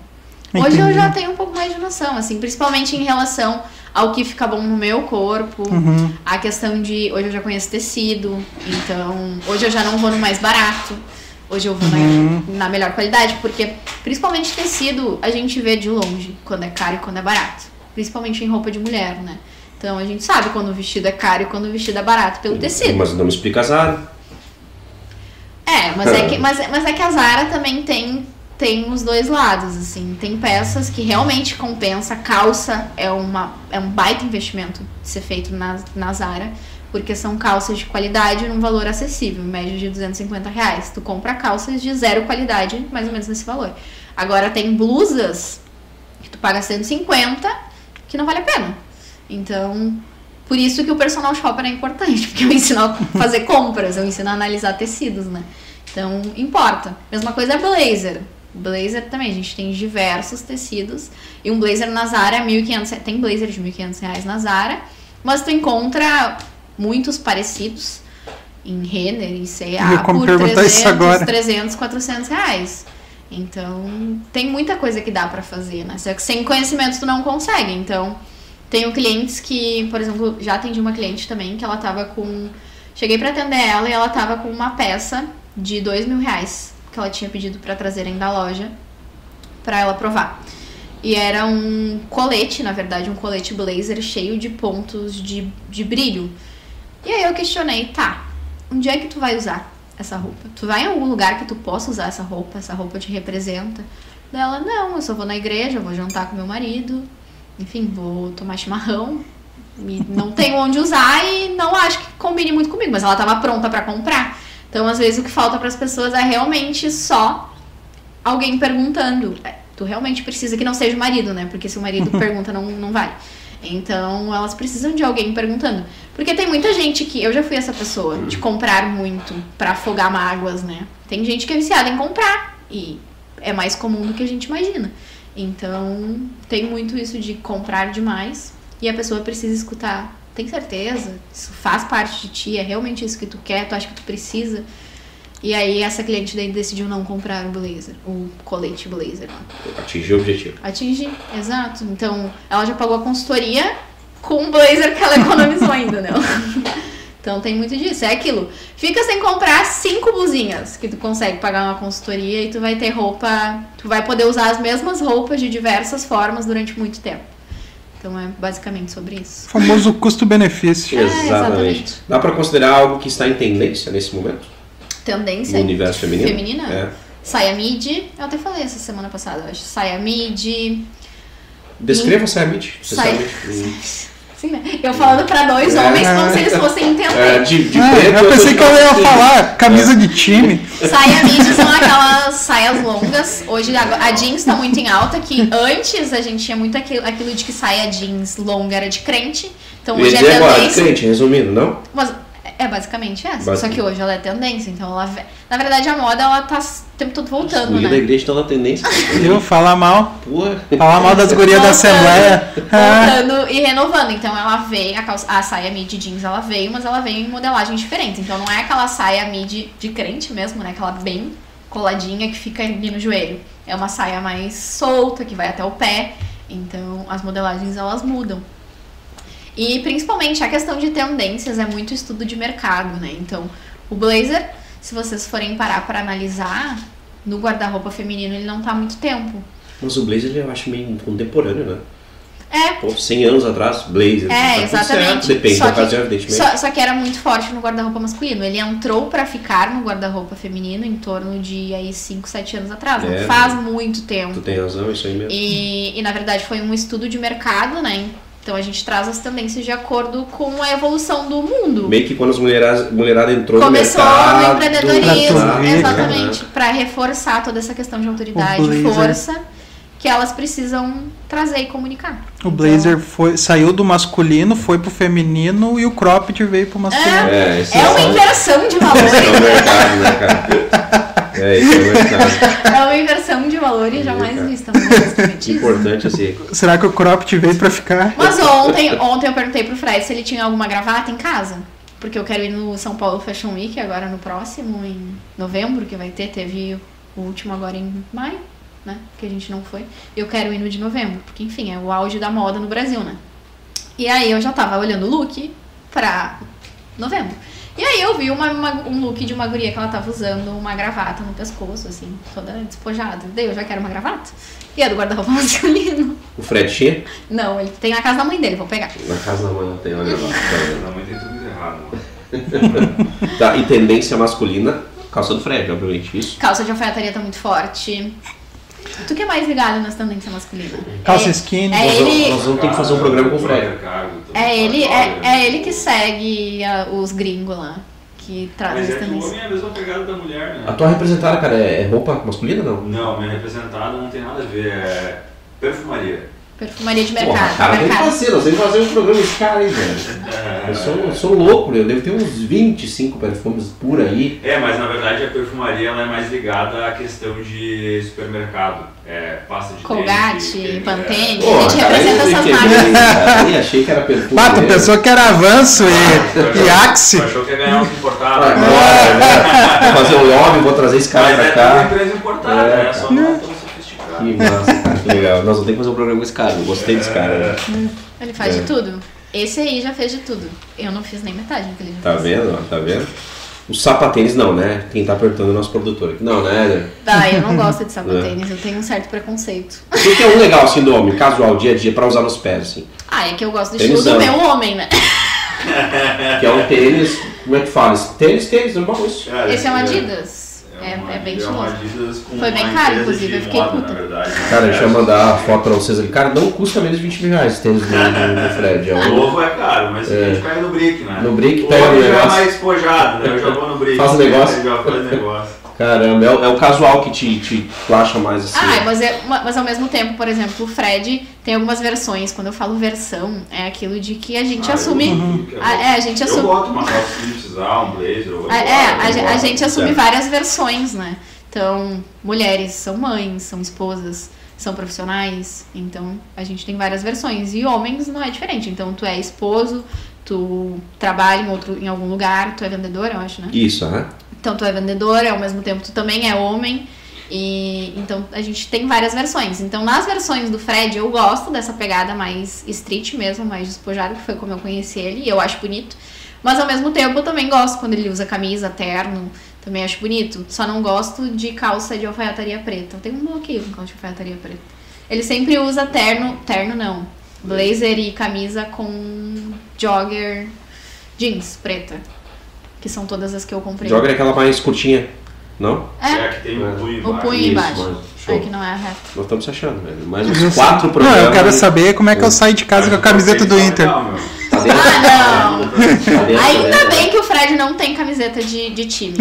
Hoje eu Entendi. já tenho um pouco mais de noção, assim, principalmente em relação ao que fica bom no meu corpo, Uhum. a questão de hoje eu já conheço tecido, então hoje eu já não vou no mais barato, hoje eu vou na- Uhum. na, melhor qualidade, porque principalmente tecido a gente vê de longe quando é caro e quando é barato, principalmente em roupa de mulher, né? Então a gente sabe quando o vestido é caro e quando o vestido é barato pelo tecido. Mas não me explica a Zara. É, mas é que, mas, é- mas é que a Zara também tem, tem os dois lados, assim. Tem peças que realmente compensa. Calça é, uma, é um baita investimento de ser feito na, na Zara, porque são calças de qualidade num valor acessível, em média de 250 reais. Tu compra calças de zero qualidade, mais ou menos nesse valor. Agora tem blusas que tu paga 150, que não vale a pena. Então, por isso que o personal shopper é importante, porque eu ensino a fazer compras, eu ensino a analisar tecidos, né? Então, importa. Mesma coisa é blazer. Blazer também, a gente tem diversos tecidos. E um blazer na Zara é 1.500, tem blazer de 1.500 reais na Zara, mas tu encontra muitos parecidos em Renner, em C&A por perguntar isso 300, agora. 300, 400 reais. Então, tem muita coisa que dá pra fazer, né? Só que sem conhecimento tu não consegue. Então, tenho clientes que, por exemplo, já atendi uma cliente também que ela tava com. Cheguei pra atender ela e ela tava com uma peça de dois mil reais que ela tinha pedido pra trazerem da loja pra ela provar. E era um colete, na verdade, um colete blazer cheio de pontos de, de brilho. E aí eu questionei, tá, onde é que tu vai usar essa roupa? Tu vai em algum lugar que tu possa usar essa roupa? Essa roupa te representa? Daí Ela, não, eu só vou na igreja, vou jantar com meu marido, enfim, vou tomar chimarrão. Não tenho onde usar e não acho que combine muito comigo, mas ela tava pronta pra comprar. Então, às vezes, o que falta pras pessoas é realmente só alguém perguntando. É, Tu realmente precisa que não seja o marido, né? Porque se o marido pergunta, não, não vai. Então, elas precisam de alguém perguntando. Porque tem muita gente que. Eu já fui essa pessoa de comprar muito pra afogar mágoas, né? Tem gente que é viciada em comprar. E é mais comum do que a gente imagina. Então, tem muito isso de comprar demais. E a pessoa precisa escutar. Tem certeza? Isso faz parte de ti? É realmente isso que tu quer? Tu acha que tu precisa? E aí, essa cliente daí decidiu não comprar o blazer, o colete blazer. Atingir o objetivo. Atingir, exato. Então, ela já pagou a consultoria com o blazer que ela economizou ainda, né? Então tem muito disso. É aquilo. Fica sem comprar cinco blusinhas que tu consegue pagar uma consultoria e tu vai ter roupa. Tu vai poder usar as mesmas roupas de diversas formas durante muito tempo. Então é basicamente sobre isso. O famoso custo-benefício. É, Exatamente. exatamente. Dá pra considerar algo que está em tendência nesse momento? Tendência No universo feminino? feminina? É. Saia mid, eu até falei essa semana passada, eu acho. Saia mid. Descreva a saia mid, Saia-. Sim, né? Eu falando pra dois É. homens como se eles fossem entender. É, de, de preto, eu pensei que eu ia falar camisa de time. Saia mid são aquelas saias longas. Hoje a jeans tá muito em alta, que antes a gente tinha muito aquilo, aquilo de que saia jeans longa era de crente. Então hoje é dizer agora, tendência. crente, resumindo, não? Mas é basicamente essa. Basic- Só que hoje ela é tendência. Então ela. Na verdade, a moda ela tá o tempo todo voltando, da né? igreja tá na tendência. Viu? Falar mal. Pô. Falar mal das gurias da. Assembleia. Voltando e renovando. Então ela veio, a, calça, a saia mid jeans ela veio, mas ela veio em modelagem diferente. Então não é aquela saia mid de crente mesmo, né? Aquela bem coladinha que fica ali no joelho. É uma saia mais solta, que vai até o pé. Então as modelagens elas mudam. E principalmente a questão de tendências é muito estudo de mercado, né? Então o blazer, se vocês forem parar para analisar, no guarda-roupa feminino ele não tá há muito tempo. Mas o blazer eu acho meio contemporâneo, né? É, Pô, 100 anos atrás, blazer. É, tá tudo exatamente. certo, Depende Só da que- ocasião, evidentemente. Só, só que era muito forte no guarda-roupa masculino. Ele entrou pra ficar no guarda-roupa feminino em torno de aí 5, 7 anos atrás. Não É. faz muito tempo. Tu tem razão, isso aí mesmo. E, e na verdade foi um estudo de mercado, né? Então a gente traz as tendências de acordo com a evolução do mundo. Meio que quando as mulheradas, mulherada entrou Começou no mercado... no empreendedorismo, exatamente, para reforçar toda essa questão de autoridade, blazer. força que elas precisam trazer e comunicar. O blazer foi, saiu do masculino, foi pro feminino e o cropped veio pro masculino. É, esse É uma só- inversão de Esse é valores. mercado, né, cara? É, esse é o mercado. é uma inversão de valores jamais vista. Isso. Importante, assim. Será que o cropped veio pra ficar? Mas ontem, ontem eu perguntei pro Fred se ele tinha alguma gravata em casa. Porque eu quero ir no São Paulo Fashion Week agora no próximo, em novembro, que vai ter. Teve o último agora em maio, né? Que a gente não foi. Eu quero ir no de novembro, porque enfim, é o auge da moda no Brasil, né? E aí eu já tava olhando o look pra novembro. E aí eu vi uma, uma- um look de uma guria que ela tava usando uma gravata no pescoço, assim, toda despojada. Daí eu já quero uma gravata. E é do guarda-roupa masculino. O Fred tinha? Não, ele tem na casa da mãe dele, vou pegar. Na casa da mãe não tem, olha lá. Tá Na mãe tem tudo errado. Tá, e tendência masculina, calça do Fred, obviamente, isso. Calça de alfaiataria tá muito forte. Tu que é mais ligado nas tendências masculinas? Calça é, skinny. É Nós vamos- ele, nós vamos ter que fazer um programa com o Fred. é ele, é, é ele que segue ah, os gringos lá, que trazem Mas as é que o tendências. homem é a mesma pegada da mulher, né? A tua representada, cara, é é roupa masculina não? Não, minha representada não tem nada a ver, é perfumaria. Perfumaria de Porra, mercado. cara, tem que mercado. fazer, nós temos que fazer um programa esse cara aí, velho. Eu sou, eu sou louco, eu devo ter uns 25 perfumes por aí. É, mas na verdade a perfumaria ela é mais ligada à questão de supermercado. É, pasta de Colgate, é, Pantene. Pô, a gente cara, representa essas marcas. achei que era perfume. Mesmo. pensou que era avanço e, achou- e Axe. achou que ia ganhar uns importados. Agora, né? Vou fazer um lobby, vou trazer esse cara Mas pra é cá. empresa importada, É, né? Só não é tão sofisticado. Que massa, legal. Nós vamos ter que fazer um programa com esse cara, eu gostei desse cara. né? Ele faz É. de tudo. Esse aí já fez de tudo. Eu não fiz nem metade do que ele já Tá fez. vendo? ó, Tá vendo? Os sapatênis não, né? Quem tá perguntando é o nosso produtor aqui. Não, né? Tá, eu não gosto de É. sapatênis, eu tenho um certo preconceito. O que que é um legal assim do homem, casual, dia a dia, pra usar nos pés, assim? Ah, é que eu gosto do estilo do meu homem, né? Que é um tênis, como é que fala? Tênis, tênis, não é Esse é um é- Adidas. É, é bem estiloso. Foi bem caro, inclusive, eu fiquei puta. Né? Cara, deixa eu mandar a foto pra vocês ali. Cara, não custa menos de 20 mil reais esse tênis do, do, do Fred. É O um, novo é caro, mas É. a gente pega no brick, né? No brick, o pega outro no já é negócio. mais despojado, né? Eu já vou no brick. Faz o negócio. Eu já faz negócio. Caramba, é, o- é o casual que te, te tu acha mais assim. Ah, mas, é, ma- mas ao mesmo tempo, por exemplo, o Fred tem algumas versões. Quando eu falo versão, é aquilo de que a gente Ah, assume. eu- eu Ah, é, a gente Eu assume. boto uma calça se precisar, um blazer. eu Ah, É, eu a, a gente assume Certo. várias versões, né? Então, mulheres são mães, são esposas, são profissionais. Então, a gente tem várias versões. E homens não é diferente. Então, tu é esposo, tu trabalha em, outro, em algum lugar, tu é vendedor, eu acho, né? Isso, né? Então tu é vendedor, ao mesmo tempo tu também é homem. E então a gente tem várias versões. Então nas versões do Fred eu gosto dessa pegada mais street mesmo, mais despojada, que foi como eu conheci ele, e eu acho bonito. Mas ao mesmo tempo eu também gosto quando ele usa camisa, terno, também acho bonito. Só não gosto de calça de alfaiataria preta. Eu tenho um bloqueio com calça de alfaiataria preta. Ele sempre usa terno, terno não, blazer e camisa com jogger jeans preta. Que são todas as que eu comprei. Joga aquela mais curtinha, não? É, É, que tem o punho o embaixo. punho Isso, embaixo. Show. É que não é a reta. Nós estamos se achando, velho. Mais uns quatro Não, programas. eu quero saber como é que eu saio de casa com a camiseta do Inter. Legal, meu. Tá dentro? Ah, não! Tá dentro, Ainda bem que o Fred não tem camiseta de, de time.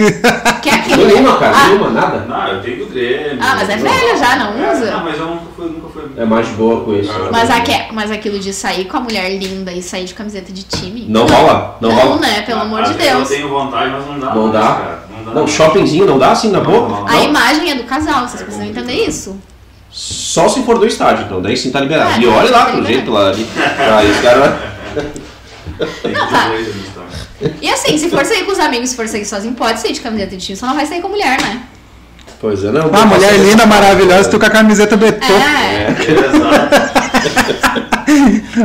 Que é aquilo. Nenhuma, cara, Ah, nenhuma, nada. Não, eu tenho do Grêmio. Ah, mas é velho já, não É, usa? Não, mas eu nunca fui, nunca fui. É mais de boa com isso. Ah, mas, aque- mas aquilo de sair com a mulher linda e sair de camiseta de time. Não rola? Não rola? né? Pelo amor de vezes Deus. Eu tenho vontade, mas não dá. Não mais, dá? Cara. Não. Não, shoppingzinho não dá assim na Não, boca? não, A imagem é do casal, vocês É precisam entender isso. Só se for do estádio, então. Daí sim tá liberado. Ah, e olha lá tá pro liberado. jeito lá ali. Aí os caras. Tem Não, que tá. estado. E assim, se for sair com os amigos, se for sair sozinho, pode sair de camiseta de time, só não vai sair com a mulher, né? Pois é, não. Ah, mulher linda, maravilhosa, tu com a camiseta betô. É. É, exato.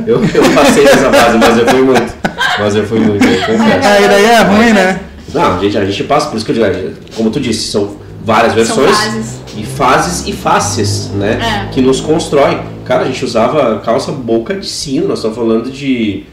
Eu, eu passei nessa fase, mas eu fui muito. Mas eu fui muito, eu confesso. Aí daí é ruim, né? Não, a gente, a gente passa, por isso que eu digo, como tu disse, são várias São versões. fases. E fases e faces, né? É. Que nos constrói. Cara, a gente usava calça boca de sino, nós estamos falando de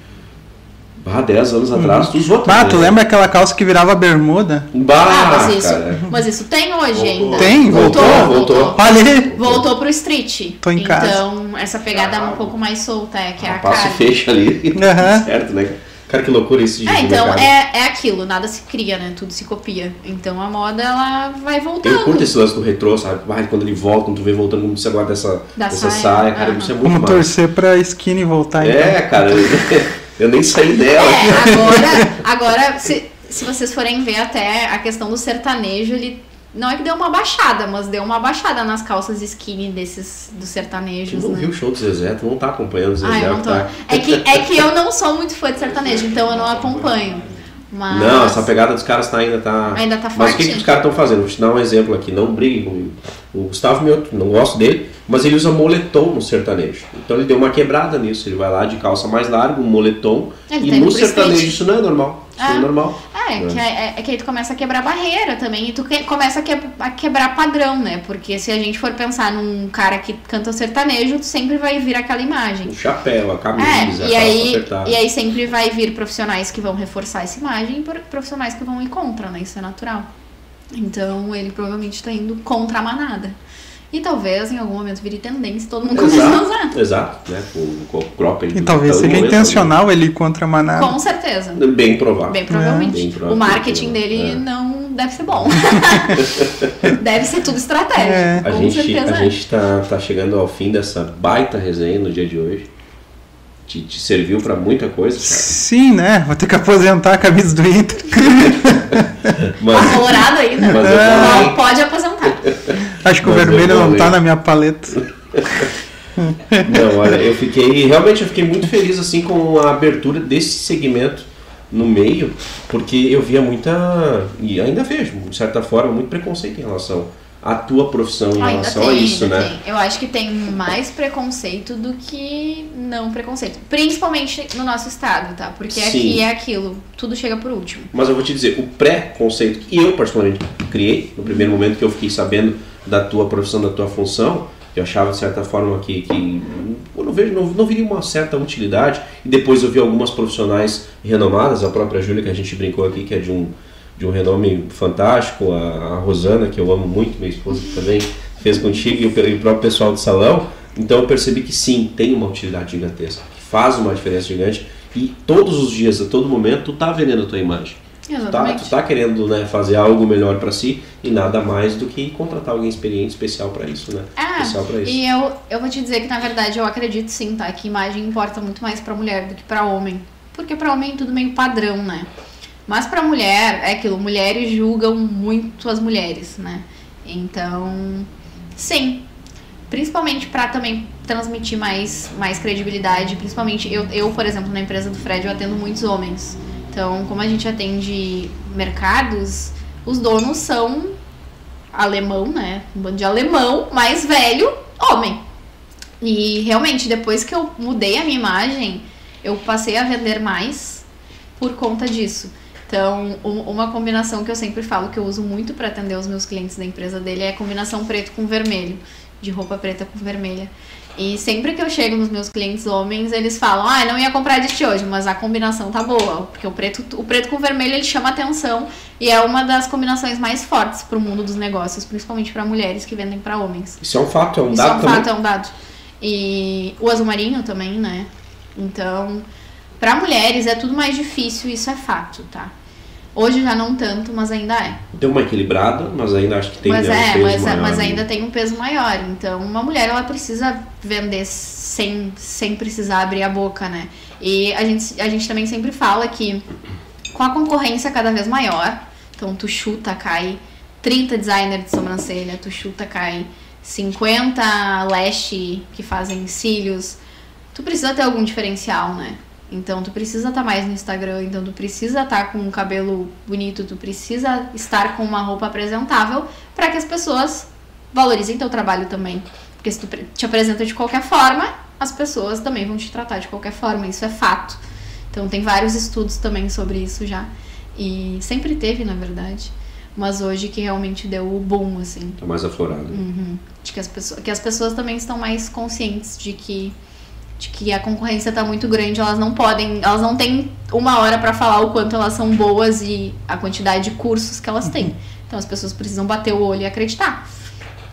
Bah, 10 anos atrás, tu usou Ah, também, tu né? lembra aquela calça que virava bermuda? Bah, Ah, mas isso, cara. mas isso tem hoje Voltou. ainda. Tem? Voltou, voltou. Olha aí. Voltou pro street. Tô em então, casa. essa pegada é um pouco mais solta, é que é a Passa cara. fecha ali. Aham. certo, né? Cara, que loucura isso de É, então mercado. é, é aquilo, nada se cria, né? Tudo se copia. Então a moda ela vai voltando. Eu curto esse lance do retrô, sabe? Vai, quando ele volta, quando tu vê voltando, como você agora dessa, Da dessa saia, saia, cara, aham. isso é muito Vamos massa. torcer pra skinny voltar então. É, cara, eu, nem saí dela. É, agora, agora se, se vocês forem ver até a questão do sertanejo, ele não é que deu uma baixada, mas deu uma baixada nas calças skinny desses dos Tu sertanejos, não né? viu o show do Zezé, tu não tá acompanhando o Zezé, Ah, eu não tô. tá? É que, é que eu não sou muito fã de sertanejo, então eu não acompanho. Mas Não, essa pegada dos caras tá, ainda tá. ainda tá Mas o que, forte. que os caras estão fazendo? Vou te dar um exemplo aqui, não brigue comigo. O Gustavo Mioto, não gosto dele, mas ele usa moletom no sertanejo. Então ele deu uma quebrada nisso. Ele vai lá de calça mais larga, um moletom. Ele e tá no sertanejo street. isso não é normal. Isso não é Ah. normal. É, É. que, é, é que aí tu começa a quebrar barreira também e tu que- começa a, que- a quebrar padrão, né? Porque se a gente for pensar num cara que canta sertanejo, tu sempre vai vir aquela imagem. O chapéu, a camisa, É, a e calça aí, apertada. e aí sempre vai vir profissionais que vão reforçar essa imagem e profissionais que vão ir contra, né? Isso é natural. Então ele provavelmente está indo contra a manada. E talvez em algum momento vire tendência e todo mundo comece a usar. Exato, né? O crop ele E talvez seja intencional ele ir contra a manada. Com certeza. Bem provável. Bem provavelmente. Bem provável. o marketing dele É. não deve ser bom. deve ser tudo estratégia. É. A Com gente, certeza. a é. gente tá, tá chegando ao fim dessa baita resenha no dia de hoje. Te, te serviu pra muita coisa, cara. Sim, né? Vou ter que aposentar a camisa do Inter. Mas, Colorado ainda. Mas eu Não pode aposentar. Acho que o Mas eu vermelho não falei. tá na minha paleta. não, olha, eu fiquei. Realmente eu fiquei muito feliz assim com a abertura desse segmento no meio, porque eu via muita. E ainda vejo, de certa forma, muito preconceito em relação à tua profissão, em Ainda relação tem, a isso, né? tem. Eu acho que tem mais preconceito do que não preconceito. Principalmente no nosso estado, tá? Porque Sim. aqui é aquilo, tudo chega por último. Mas eu vou te dizer, o pré-conceito que eu particularmente criei, no primeiro momento que eu fiquei sabendo da tua profissão, da tua função, eu achava de certa forma que, que eu não, vejo, não, não viria uma certa utilidade. E depois eu vi algumas profissionais renomadas, a própria Júlia que a gente brincou aqui, que é de um, de um renome fantástico, a, a Rosana, que eu amo muito, minha esposa também fez contigo, e o, e o próprio pessoal do salão. Então eu percebi que sim, tem uma utilidade gigantesca, que faz uma diferença gigante. E todos os dias, a todo momento, tu tá vendendo a tua imagem. Tu tá, Exatamente. tu tá querendo né, fazer algo melhor pra si e nada mais do que contratar alguém experiente, especial pra isso, né? Ah, especial pra isso. E eu, eu vou te dizer que, na verdade, eu acredito sim, tá? Que imagem importa muito mais pra mulher do que pra homem. Porque pra homem é tudo meio padrão, né? Mas pra mulher, é aquilo, mulheres julgam muito as mulheres, né? Então, sim. Principalmente pra também transmitir mais, mais credibilidade. Principalmente, eu, eu, por exemplo, na empresa do Fred, eu atendo muitos homens. Então, como a gente atende mercados, os donos são alemão, né? Um bando de alemão, mais velho, homem. E realmente, depois que eu mudei a minha imagem, eu passei a vender mais por conta disso. Então, um- uma combinação que eu sempre falo que eu uso muito para atender os meus clientes da empresa dele é a combinação preto com vermelho, de roupa preta com vermelha. E sempre que eu chego nos meus clientes homens, eles falam: "Ah, não ia comprar de ti hoje, mas a combinação tá boa", porque o preto, o preto com vermelho ele chama atenção e é uma das combinações mais fortes pro mundo dos negócios, principalmente para mulheres que vendem para homens. Isso é um fato, é um Isso é dado um também. fato, é um dado. E o azul marinho também, né? Então, para mulheres é tudo mais difícil, isso é fato, tá? Hoje já não tanto, mas ainda é. Deu uma equilibrada, mas ainda acho que tem mas né, um é, peso mas, é- maior, mas né? ainda tem um peso maior. Então, uma mulher ela precisa vender sem, sem precisar abrir a boca, né? E a gente, a gente também sempre fala que com a concorrência cada vez maior, então tu chuta, cai 30 designers de sobrancelha, tu chuta, cai 50 lash que fazem cílios, tu precisa ter algum diferencial, né? Então tu precisa estar mais no Instagram, então tu precisa estar com um cabelo bonito, tu precisa estar com uma roupa apresentável para que as pessoas valorizem teu trabalho também. Porque se tu te apresenta de qualquer forma, as pessoas também vão te tratar de qualquer forma, isso é fato. Então tem vários estudos também sobre isso já. E sempre teve, na verdade. Mas hoje que realmente deu o boom, assim. Tá mais aflorado. Uhum. De que as, pessoas, que as pessoas também estão mais conscientes de que, de que a concorrência tá muito grande, elas não podem, elas não têm uma hora pra falar o quanto elas são boas e a quantidade de cursos que elas têm. Então as pessoas precisam bater o olho e acreditar.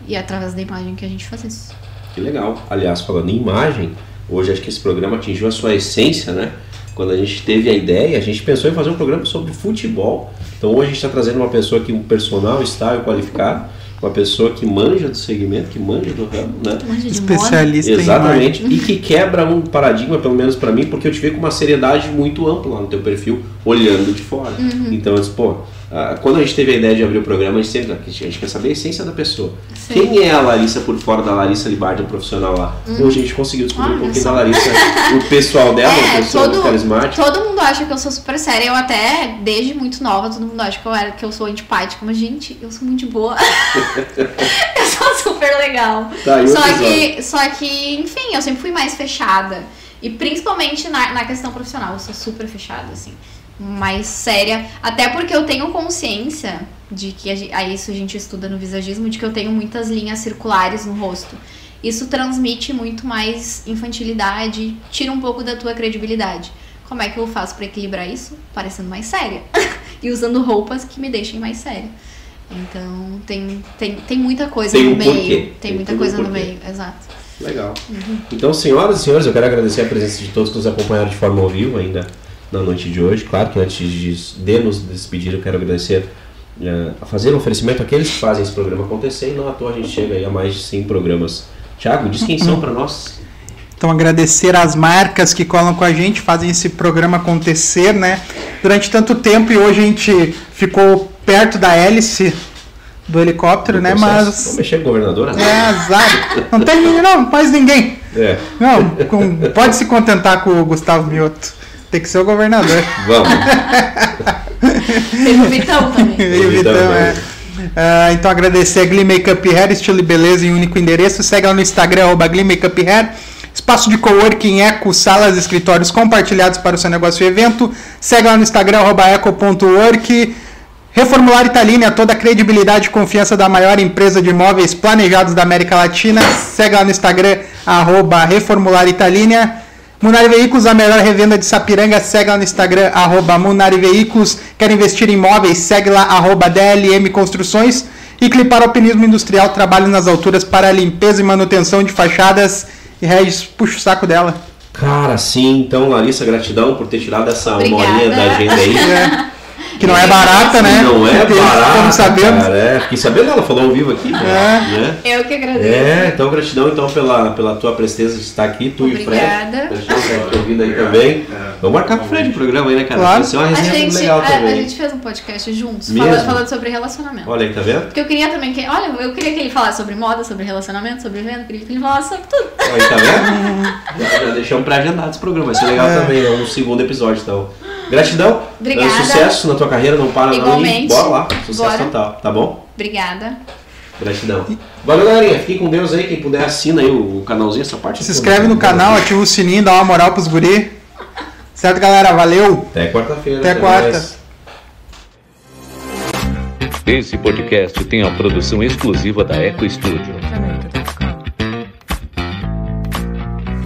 E é através da imagem que a gente faz isso. Que legal. Aliás, falando em imagem, hoje acho que esse programa atingiu a sua essência, né? Quando a gente teve a ideia, a gente pensou em fazer um programa sobre futebol. Então hoje a gente está trazendo uma pessoa que um personal estável qualificado, uma pessoa que manja do segmento, que manja do ramo, né? Manja de moda. Especialista. Exatamente. E que quebra um paradigma, pelo menos pra mim, porque eu te vejo com uma seriedade muito ampla lá no teu perfil, olhando de fora. Uhum. Então eu disse, pô, ah, quando a gente teve a ideia de abrir o programa, a gente sempre a gente quer saber a essência da pessoa. Sim. Quem é a Larissa por fora da Larissa Libardi, profissional lá? Hoje a gente conseguiu descobrir um Uhum. Olha pouquinho da Larissa, o pessoal dela, É, pessoa todo, carismática. todo mundo acha que eu sou super séria. Eu até, desde muito nova, todo mundo acha que eu, era, que eu sou antipática. Mas, gente, eu sou muito de boa. eu sou super legal. Tá, o só, episódio? que, só que, enfim, eu sempre fui mais fechada. E principalmente na, na questão profissional, eu sou super fechada, assim. Mais séria. Até porque eu tenho consciência de que, a, a isso a gente estuda no visagismo, de que eu tenho muitas linhas circulares no rosto. Isso transmite muito mais infantilidade, tira um pouco da tua credibilidade. Como é que eu faço pra equilibrar isso? Parecendo mais séria. e usando roupas que me deixem mais séria. Então, tem, tem, tem muita coisa Tem no um meio. Tem, Tem muita tudo um coisa no meio, exato. Legal. Então, senhoras e senhores, eu quero agradecer a presença de todos que nos acompanharam de forma ao vivo ainda na noite de hoje. Claro que antes de, de nos despedir, eu quero agradecer eh, a fazer um oferecimento àqueles que fazem esse programa acontecer e não à toa a gente chega aí a mais de 100 programas. Tiago, diz quem são para nós. Então agradecer às marcas que colam com a gente, fazem esse programa acontecer, né? Durante tanto tempo e hoje a gente ficou perto da hélice do helicóptero, né? Vamos Mas mexer com o governador, é né? azar. Não tem ninguém, não, mais ninguém. É, Não, com- pode se contentar com o Gustavo Mioto. Tem que ser o governador. vamos. Tem o Vitão também. E o Vitão, é. Ah, então agradecer a Glee Makeup Hair, estilo e beleza em único endereço. Segue lá no Instagram, arroba Glee Makeup Hair. Espaço de coworking, eco, salas, escritórios compartilhados para o seu negócio e evento. Segue lá no Instagram, arroba eco.work. Reformular Italínia, toda a credibilidade e confiança da maior empresa de imóveis planejados da América Latina. Segue lá no Instagram, arroba Reformular Italínia. Munari Veículos, a melhor revenda de Sapiranga, segue lá no Instagram, arroba Munari Veículos. Quer investir em imóveis, segue lá, arroba DLM Construções. E Clipar Alpinismo Industrial, trabalho nas alturas para limpeza e manutenção de fachadas. E Regis, puxa o saco dela. Cara, sim. Então, Larissa, gratidão por ter tirado essa uma Obrigada. horinha da agenda aí. É, que não é barata, né? Não é Porque, barato, Como sabemos. cara. É, fiquei sabendo, ela falou ao vivo aqui. né? Eu que agradeço. É, então gratidão então pela, pela tua presteza de estar aqui, tu Obrigada. e o Fred. Gratidão por ter vindo aí também. É. Vamos marcar com o Fred o programa aí, né, cara? Claro. Vai ser uma A resenha gente, legal a, a também. gente fez um podcast juntos, falando, falando sobre relacionamento. Olha aí, tá vendo? Porque eu queria também que. Olha, eu queria que ele falasse sobre moda, sobre relacionamento, sobre venda, eu queria que ele falasse sobre tudo. Olha aí, tá vendo? já, já deixamos pré-agendado esse programa, vai ser legal É. também, é um segundo episódio, então. Gratidão. Obrigada. Uh, Sucesso na tua carreira, não para não. E Igualmente. bora lá. Sucesso Bora. total, tá bom? Obrigada. Gratidão. Valeu, galerinha. Fiquem com Deus aí. Quem puder, assina aí o canalzinho, essa parte. Se inscreve no canal, ativa o sininho, dá uma moral pros guri. Certo, galera? Valeu! Até quarta-feira. Até quarta. mais. Esse podcast tem a produção exclusiva da Eco Studio.